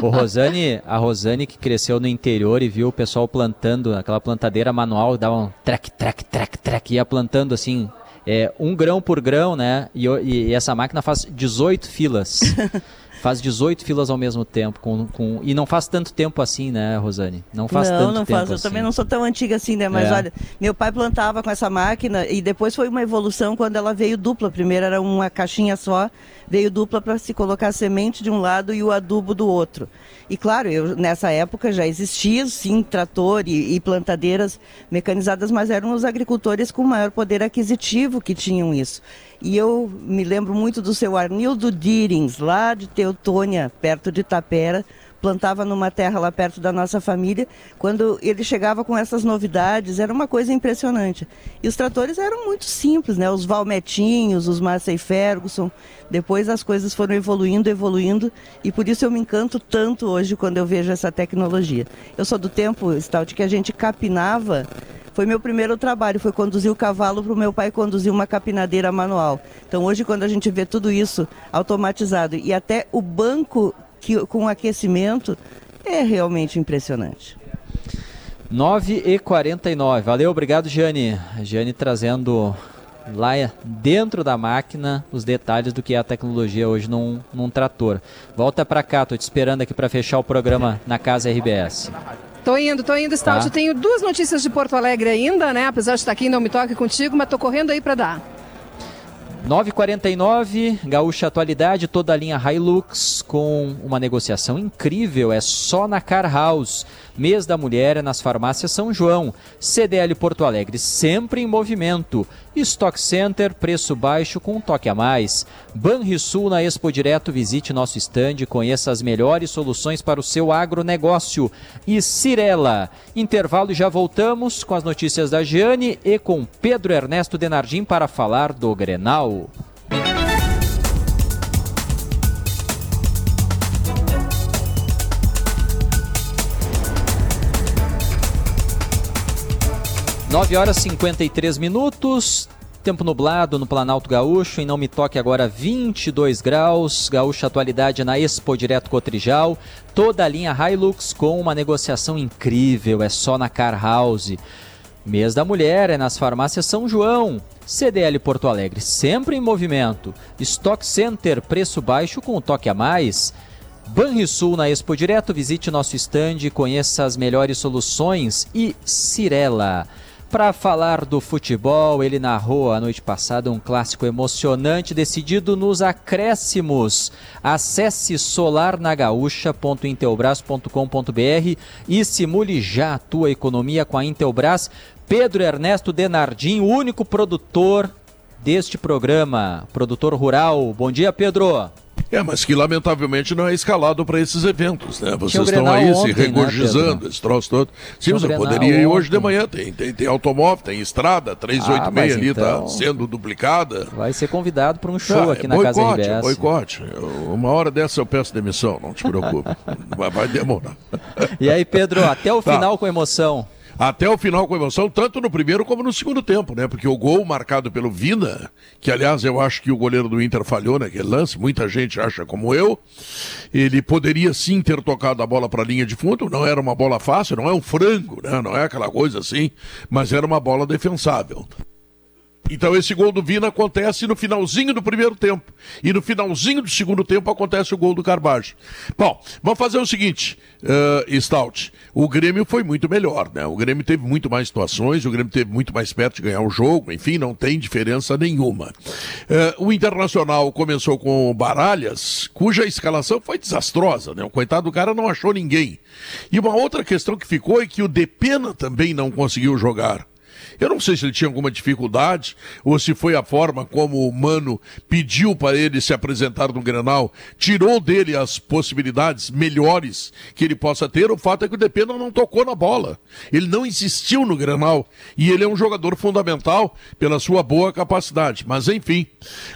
[SPEAKER 2] O Rosane, a Rosane que cresceu no interior e viu o pessoal plantando, aquela plantadeira manual, dava um trec, trec, trec, trec, ia plantando assim, é, um grão por grão, né? E, e essa máquina faz 18 filas. faz 18 filas ao mesmo tempo. Com, com, e não faz tanto tempo assim, né, Rosane? Não faz
[SPEAKER 4] não,
[SPEAKER 2] tanto
[SPEAKER 4] não
[SPEAKER 2] tempo
[SPEAKER 4] faz. Eu
[SPEAKER 2] assim.
[SPEAKER 4] também não sou tão antiga assim, né? Mas
[SPEAKER 2] É.
[SPEAKER 4] olha, meu pai plantava com essa máquina e depois foi uma evolução quando ela veio dupla. Primeiro era uma caixinha só, veio dupla para se colocar semente de um lado e o adubo do outro. E claro, eu, nessa época já existia sim trator e, e plantadeiras mecanizadas, mas eram os agricultores com maior poder aquisitivo que tinham isso. E eu me lembro muito do seu Arnildo Dirins, lá de Teutônia, perto de Tapera, plantava numa terra lá perto da nossa família. Quando ele chegava com essas novidades, era uma coisa impressionante. E os tratores eram muito simples, né? Os Valmetinhos, os Massey Ferguson. Depois as coisas foram evoluindo, evoluindo, e por isso eu me encanto tanto hoje quando eu vejo essa tecnologia. Eu sou do tempo, Stout, que a gente capinava foi meu primeiro trabalho, foi conduzir o cavalo para o meu pai conduzir uma capinadeira manual. Então hoje quando a gente vê tudo isso automatizado e até o banco que, com aquecimento, é realmente impressionante.
[SPEAKER 2] 9 e 49 Valeu, obrigado, Jane. Jane trazendo lá dentro da máquina os detalhes do que é a tecnologia hoje num, num trator. Volta pra cá, tô te esperando aqui para fechar o programa na casa RBS.
[SPEAKER 3] Tô indo, tô indo, Stout.
[SPEAKER 2] Tá.
[SPEAKER 3] Eu tenho duas notícias de Porto Alegre ainda, né? Apesar de estar aqui, não me toque contigo, mas tô correndo aí para dar.
[SPEAKER 2] 9,49, Gaúcha Atualidade, toda a linha Hilux com uma negociação incrível, é só na Car House. Mês da Mulher é nas farmácias São João. CDL Porto Alegre, sempre em movimento. Stock Center, preço baixo com um toque a mais. Banrisul na Expo Direto, visite nosso stand, conheça as melhores soluções para o seu agronegócio. E Cirela, intervalo e já voltamos com as notícias da Giane e com Pedro Ernesto Denardim para falar do Grenal. Nove horas e 53 minutos. Tempo nublado no Planalto Gaúcho, em Não Me Toque agora 22 graus. Gaúcha Atualidade na Expo Direto Cotrijal. Toda a linha Hilux com uma negociação incrível, é só na Car House. Mês da Mulher é nas farmácias São João. CDL Porto Alegre, sempre em movimento. Stock Center, preço baixo com um toque a mais. Banrisul na Expo Direto, visite nosso stand, conheça as melhores soluções e Cirela. Para falar do futebol, ele narrou a noite passada um clássico emocionante decidido nos acréscimos. Acesse solarnagaúcha.intelbras.com.br e simule já a tua economia com a Intelbras. Pedro Ernesto Denardim, o único produtor deste programa, produtor rural. Bom dia, Pedro.
[SPEAKER 25] É, mas que lamentavelmente não é escalado para esses eventos, né? Vocês estão aí ontem, se regozijando, né, esse troço todo. Sim, eu poderia ir hoje de manhã. Tem, tem, tem automóvel, tem estrada, 386 ah, ali está então... sendo duplicada.
[SPEAKER 2] Vai ser convidado para um show ah, aqui é na boicote, Casa RBS.
[SPEAKER 25] Boicote, Uma hora dessa eu peço demissão, não te preocupe. vai, vai demorar.
[SPEAKER 2] E aí, Pedro, até o tá. final com emoção
[SPEAKER 25] até o final com emoção, tanto no primeiro como no segundo tempo, né? Porque o gol marcado pelo Vina, que aliás eu acho que o goleiro do Inter falhou naquele lance, muita gente acha como eu, ele poderia sim ter tocado a bola para a linha de fundo, não era uma bola fácil, não é um frango, né? Não é aquela coisa assim, mas era uma bola defensável. Então esse gol do Vina acontece no finalzinho do primeiro tempo. E no finalzinho do segundo tempo acontece o gol do Carbajo. Bom, vamos fazer o seguinte, uh, Stout. O Grêmio foi muito melhor, né? O Grêmio teve muito mais situações, o Grêmio teve muito mais perto de ganhar o jogo, enfim, não tem diferença nenhuma. Uh, o Internacional começou com Baralhas, cuja escalação foi desastrosa, né? O coitado do cara não achou ninguém. E uma outra questão que ficou é que o Depena também não conseguiu jogar. Eu não sei se ele tinha alguma dificuldade ou se foi a forma como o Mano pediu para ele se apresentar no Grenal, tirou dele as possibilidades melhores que ele possa ter. O fato é que o Depena não tocou na bola. Ele não insistiu no Grenal e ele é um jogador fundamental pela sua boa capacidade. Mas enfim,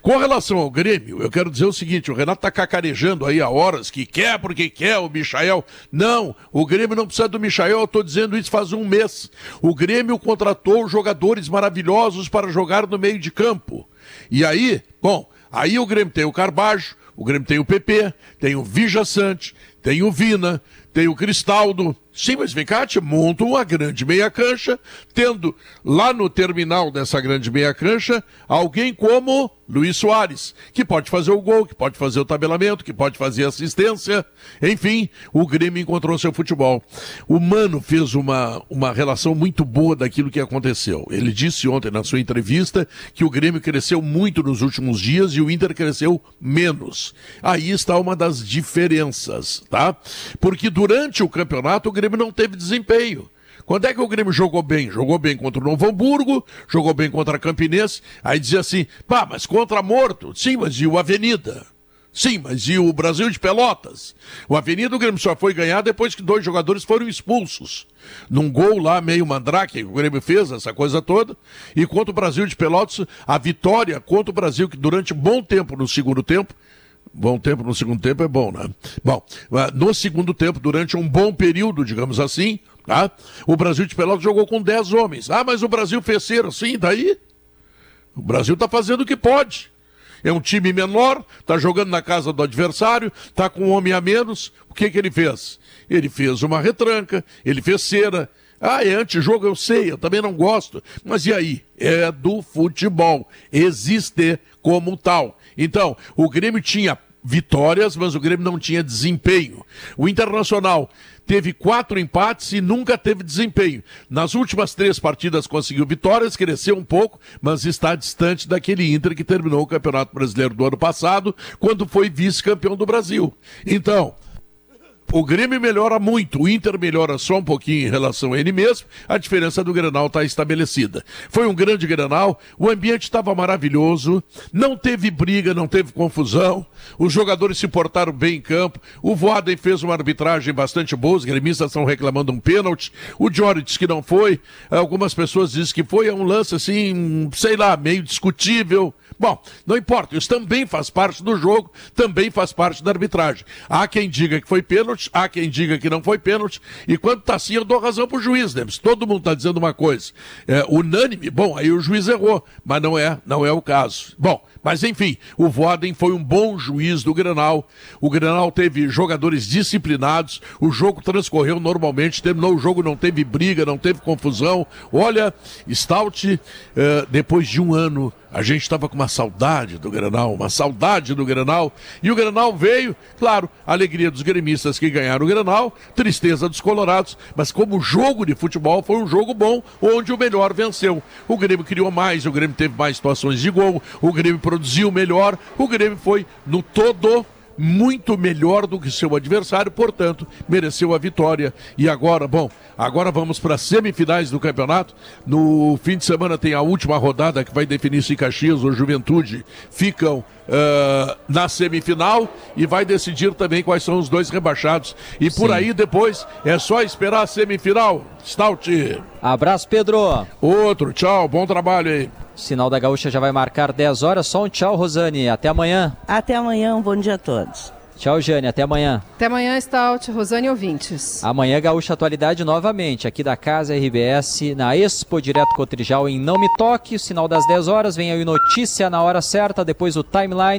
[SPEAKER 25] com relação ao Grêmio, eu quero dizer o seguinte: o Renato está cacarejando aí há horas que quer porque quer o Michael. Não, o Grêmio não precisa do Michael, eu estou dizendo isso faz um mês. O Grêmio contratou jogadores maravilhosos para jogar no meio de campo. E aí, bom, aí o Grêmio tem o Carbajo, o Grêmio tem o PP, tem o Vija Sante, tem o Vina, tem o Cristaldo. Sim, mas te monta uma grande meia cancha, tendo lá no terminal dessa grande meia cancha alguém como Luiz Soares, que pode fazer o gol, que pode fazer o tabelamento, que pode fazer assistência. Enfim, o Grêmio encontrou seu futebol. O Mano fez uma, uma relação muito boa daquilo que aconteceu. Ele disse ontem na sua entrevista que o Grêmio cresceu muito nos últimos dias e o Inter cresceu menos. Aí está uma das diferenças, tá? Porque durante o campeonato o Grêmio não teve desempenho. Quando é que o Grêmio jogou bem? Jogou bem contra o Novo Hamburgo, jogou bem contra a Campinense. Aí dizia assim, pá, mas contra Morto? Sim, mas e o Avenida? Sim, mas e o Brasil de Pelotas? O Avenida o Grêmio só foi ganhar depois que dois jogadores foram expulsos. Num gol lá meio mandrake o Grêmio fez, essa coisa toda. E contra o Brasil de Pelotas, a vitória contra o Brasil, que durante bom tempo no segundo tempo, Bom tempo no segundo tempo é bom, né? Bom, ah, no segundo tempo, durante um bom período, digamos assim, tá? O Brasil de Pelotas jogou com 10 homens. Ah, mas o Brasil fez ser assim, daí? O Brasil está fazendo o que pode. É um time menor, está jogando na casa do adversário, está com um homem a menos. O que, que ele fez? Ele fez uma retranca, ele fez cera. Ah, é antijogo, eu sei, eu também não gosto. Mas e aí? É do futebol. Existe como tal. Então, o Grêmio tinha vitórias, mas o Grêmio não tinha desempenho. O Internacional teve quatro empates e nunca teve desempenho. Nas últimas três partidas conseguiu vitórias, cresceu um pouco, mas está distante daquele Inter que terminou o Campeonato Brasileiro do ano passado, quando foi vice-campeão do Brasil. Então, o Grêmio melhora muito, o Inter melhora só um pouquinho em relação a ele mesmo, a diferença do Grenal está estabelecida. Foi um grande Grenal, o ambiente estava maravilhoso, não teve briga, não teve confusão, os jogadores se portaram bem em campo, o Voaden fez uma arbitragem bastante boa, os gremistas estão reclamando um pênalti, o Jory disse que não foi, algumas pessoas dizem que foi, é um lance assim, sei lá, meio discutível, Bom, não importa, isso também faz parte do jogo, também faz parte da arbitragem. Há quem diga que foi pênalti, há quem diga que não foi pênalti, e quando tá assim eu dou razão pro juiz, né? Se todo mundo tá dizendo uma coisa é, unânime, bom, aí o juiz errou, mas não é, não é o caso. Bom, mas enfim, o Voden foi um bom juiz do Grenal. O Grenal teve jogadores disciplinados, o jogo transcorreu normalmente, terminou o jogo, não teve briga, não teve confusão. Olha, Stout, eh, depois de um ano, a gente estava com uma saudade do Grenal, uma saudade do Grenal. E o Grenal veio, claro, alegria dos gremistas que ganharam o Grenal, tristeza dos colorados, mas como jogo de futebol foi um jogo bom, onde o melhor venceu. O Grêmio criou mais, o Grêmio teve mais situações de gol, o Grêmio produziu melhor, o Grêmio foi no todo muito melhor do que seu adversário, portanto, mereceu a vitória. E agora, bom, agora vamos para as semifinais do campeonato. No fim de semana tem a última rodada que vai definir se Caxias ou Juventude ficam uh, na semifinal e vai decidir também quais são os dois rebaixados. E por
[SPEAKER 2] Sim.
[SPEAKER 25] aí depois é só esperar a semifinal. Stout.
[SPEAKER 2] Abraço, Pedro.
[SPEAKER 25] Outro, tchau, bom trabalho aí.
[SPEAKER 2] Sinal da Gaúcha já vai marcar 10 horas. Só um tchau, Rosane. Até amanhã.
[SPEAKER 4] Até amanhã, um bom dia a todos.
[SPEAKER 2] Tchau, Jane. Até amanhã.
[SPEAKER 3] Até amanhã, Stout, Rosane ouvintes.
[SPEAKER 2] Amanhã, Gaúcha Atualidade novamente, aqui da Casa RBS, na Expo Direto Cotrijal, em Não Me Toque. Sinal das 10 horas. Vem aí notícia na hora certa, depois o timeline.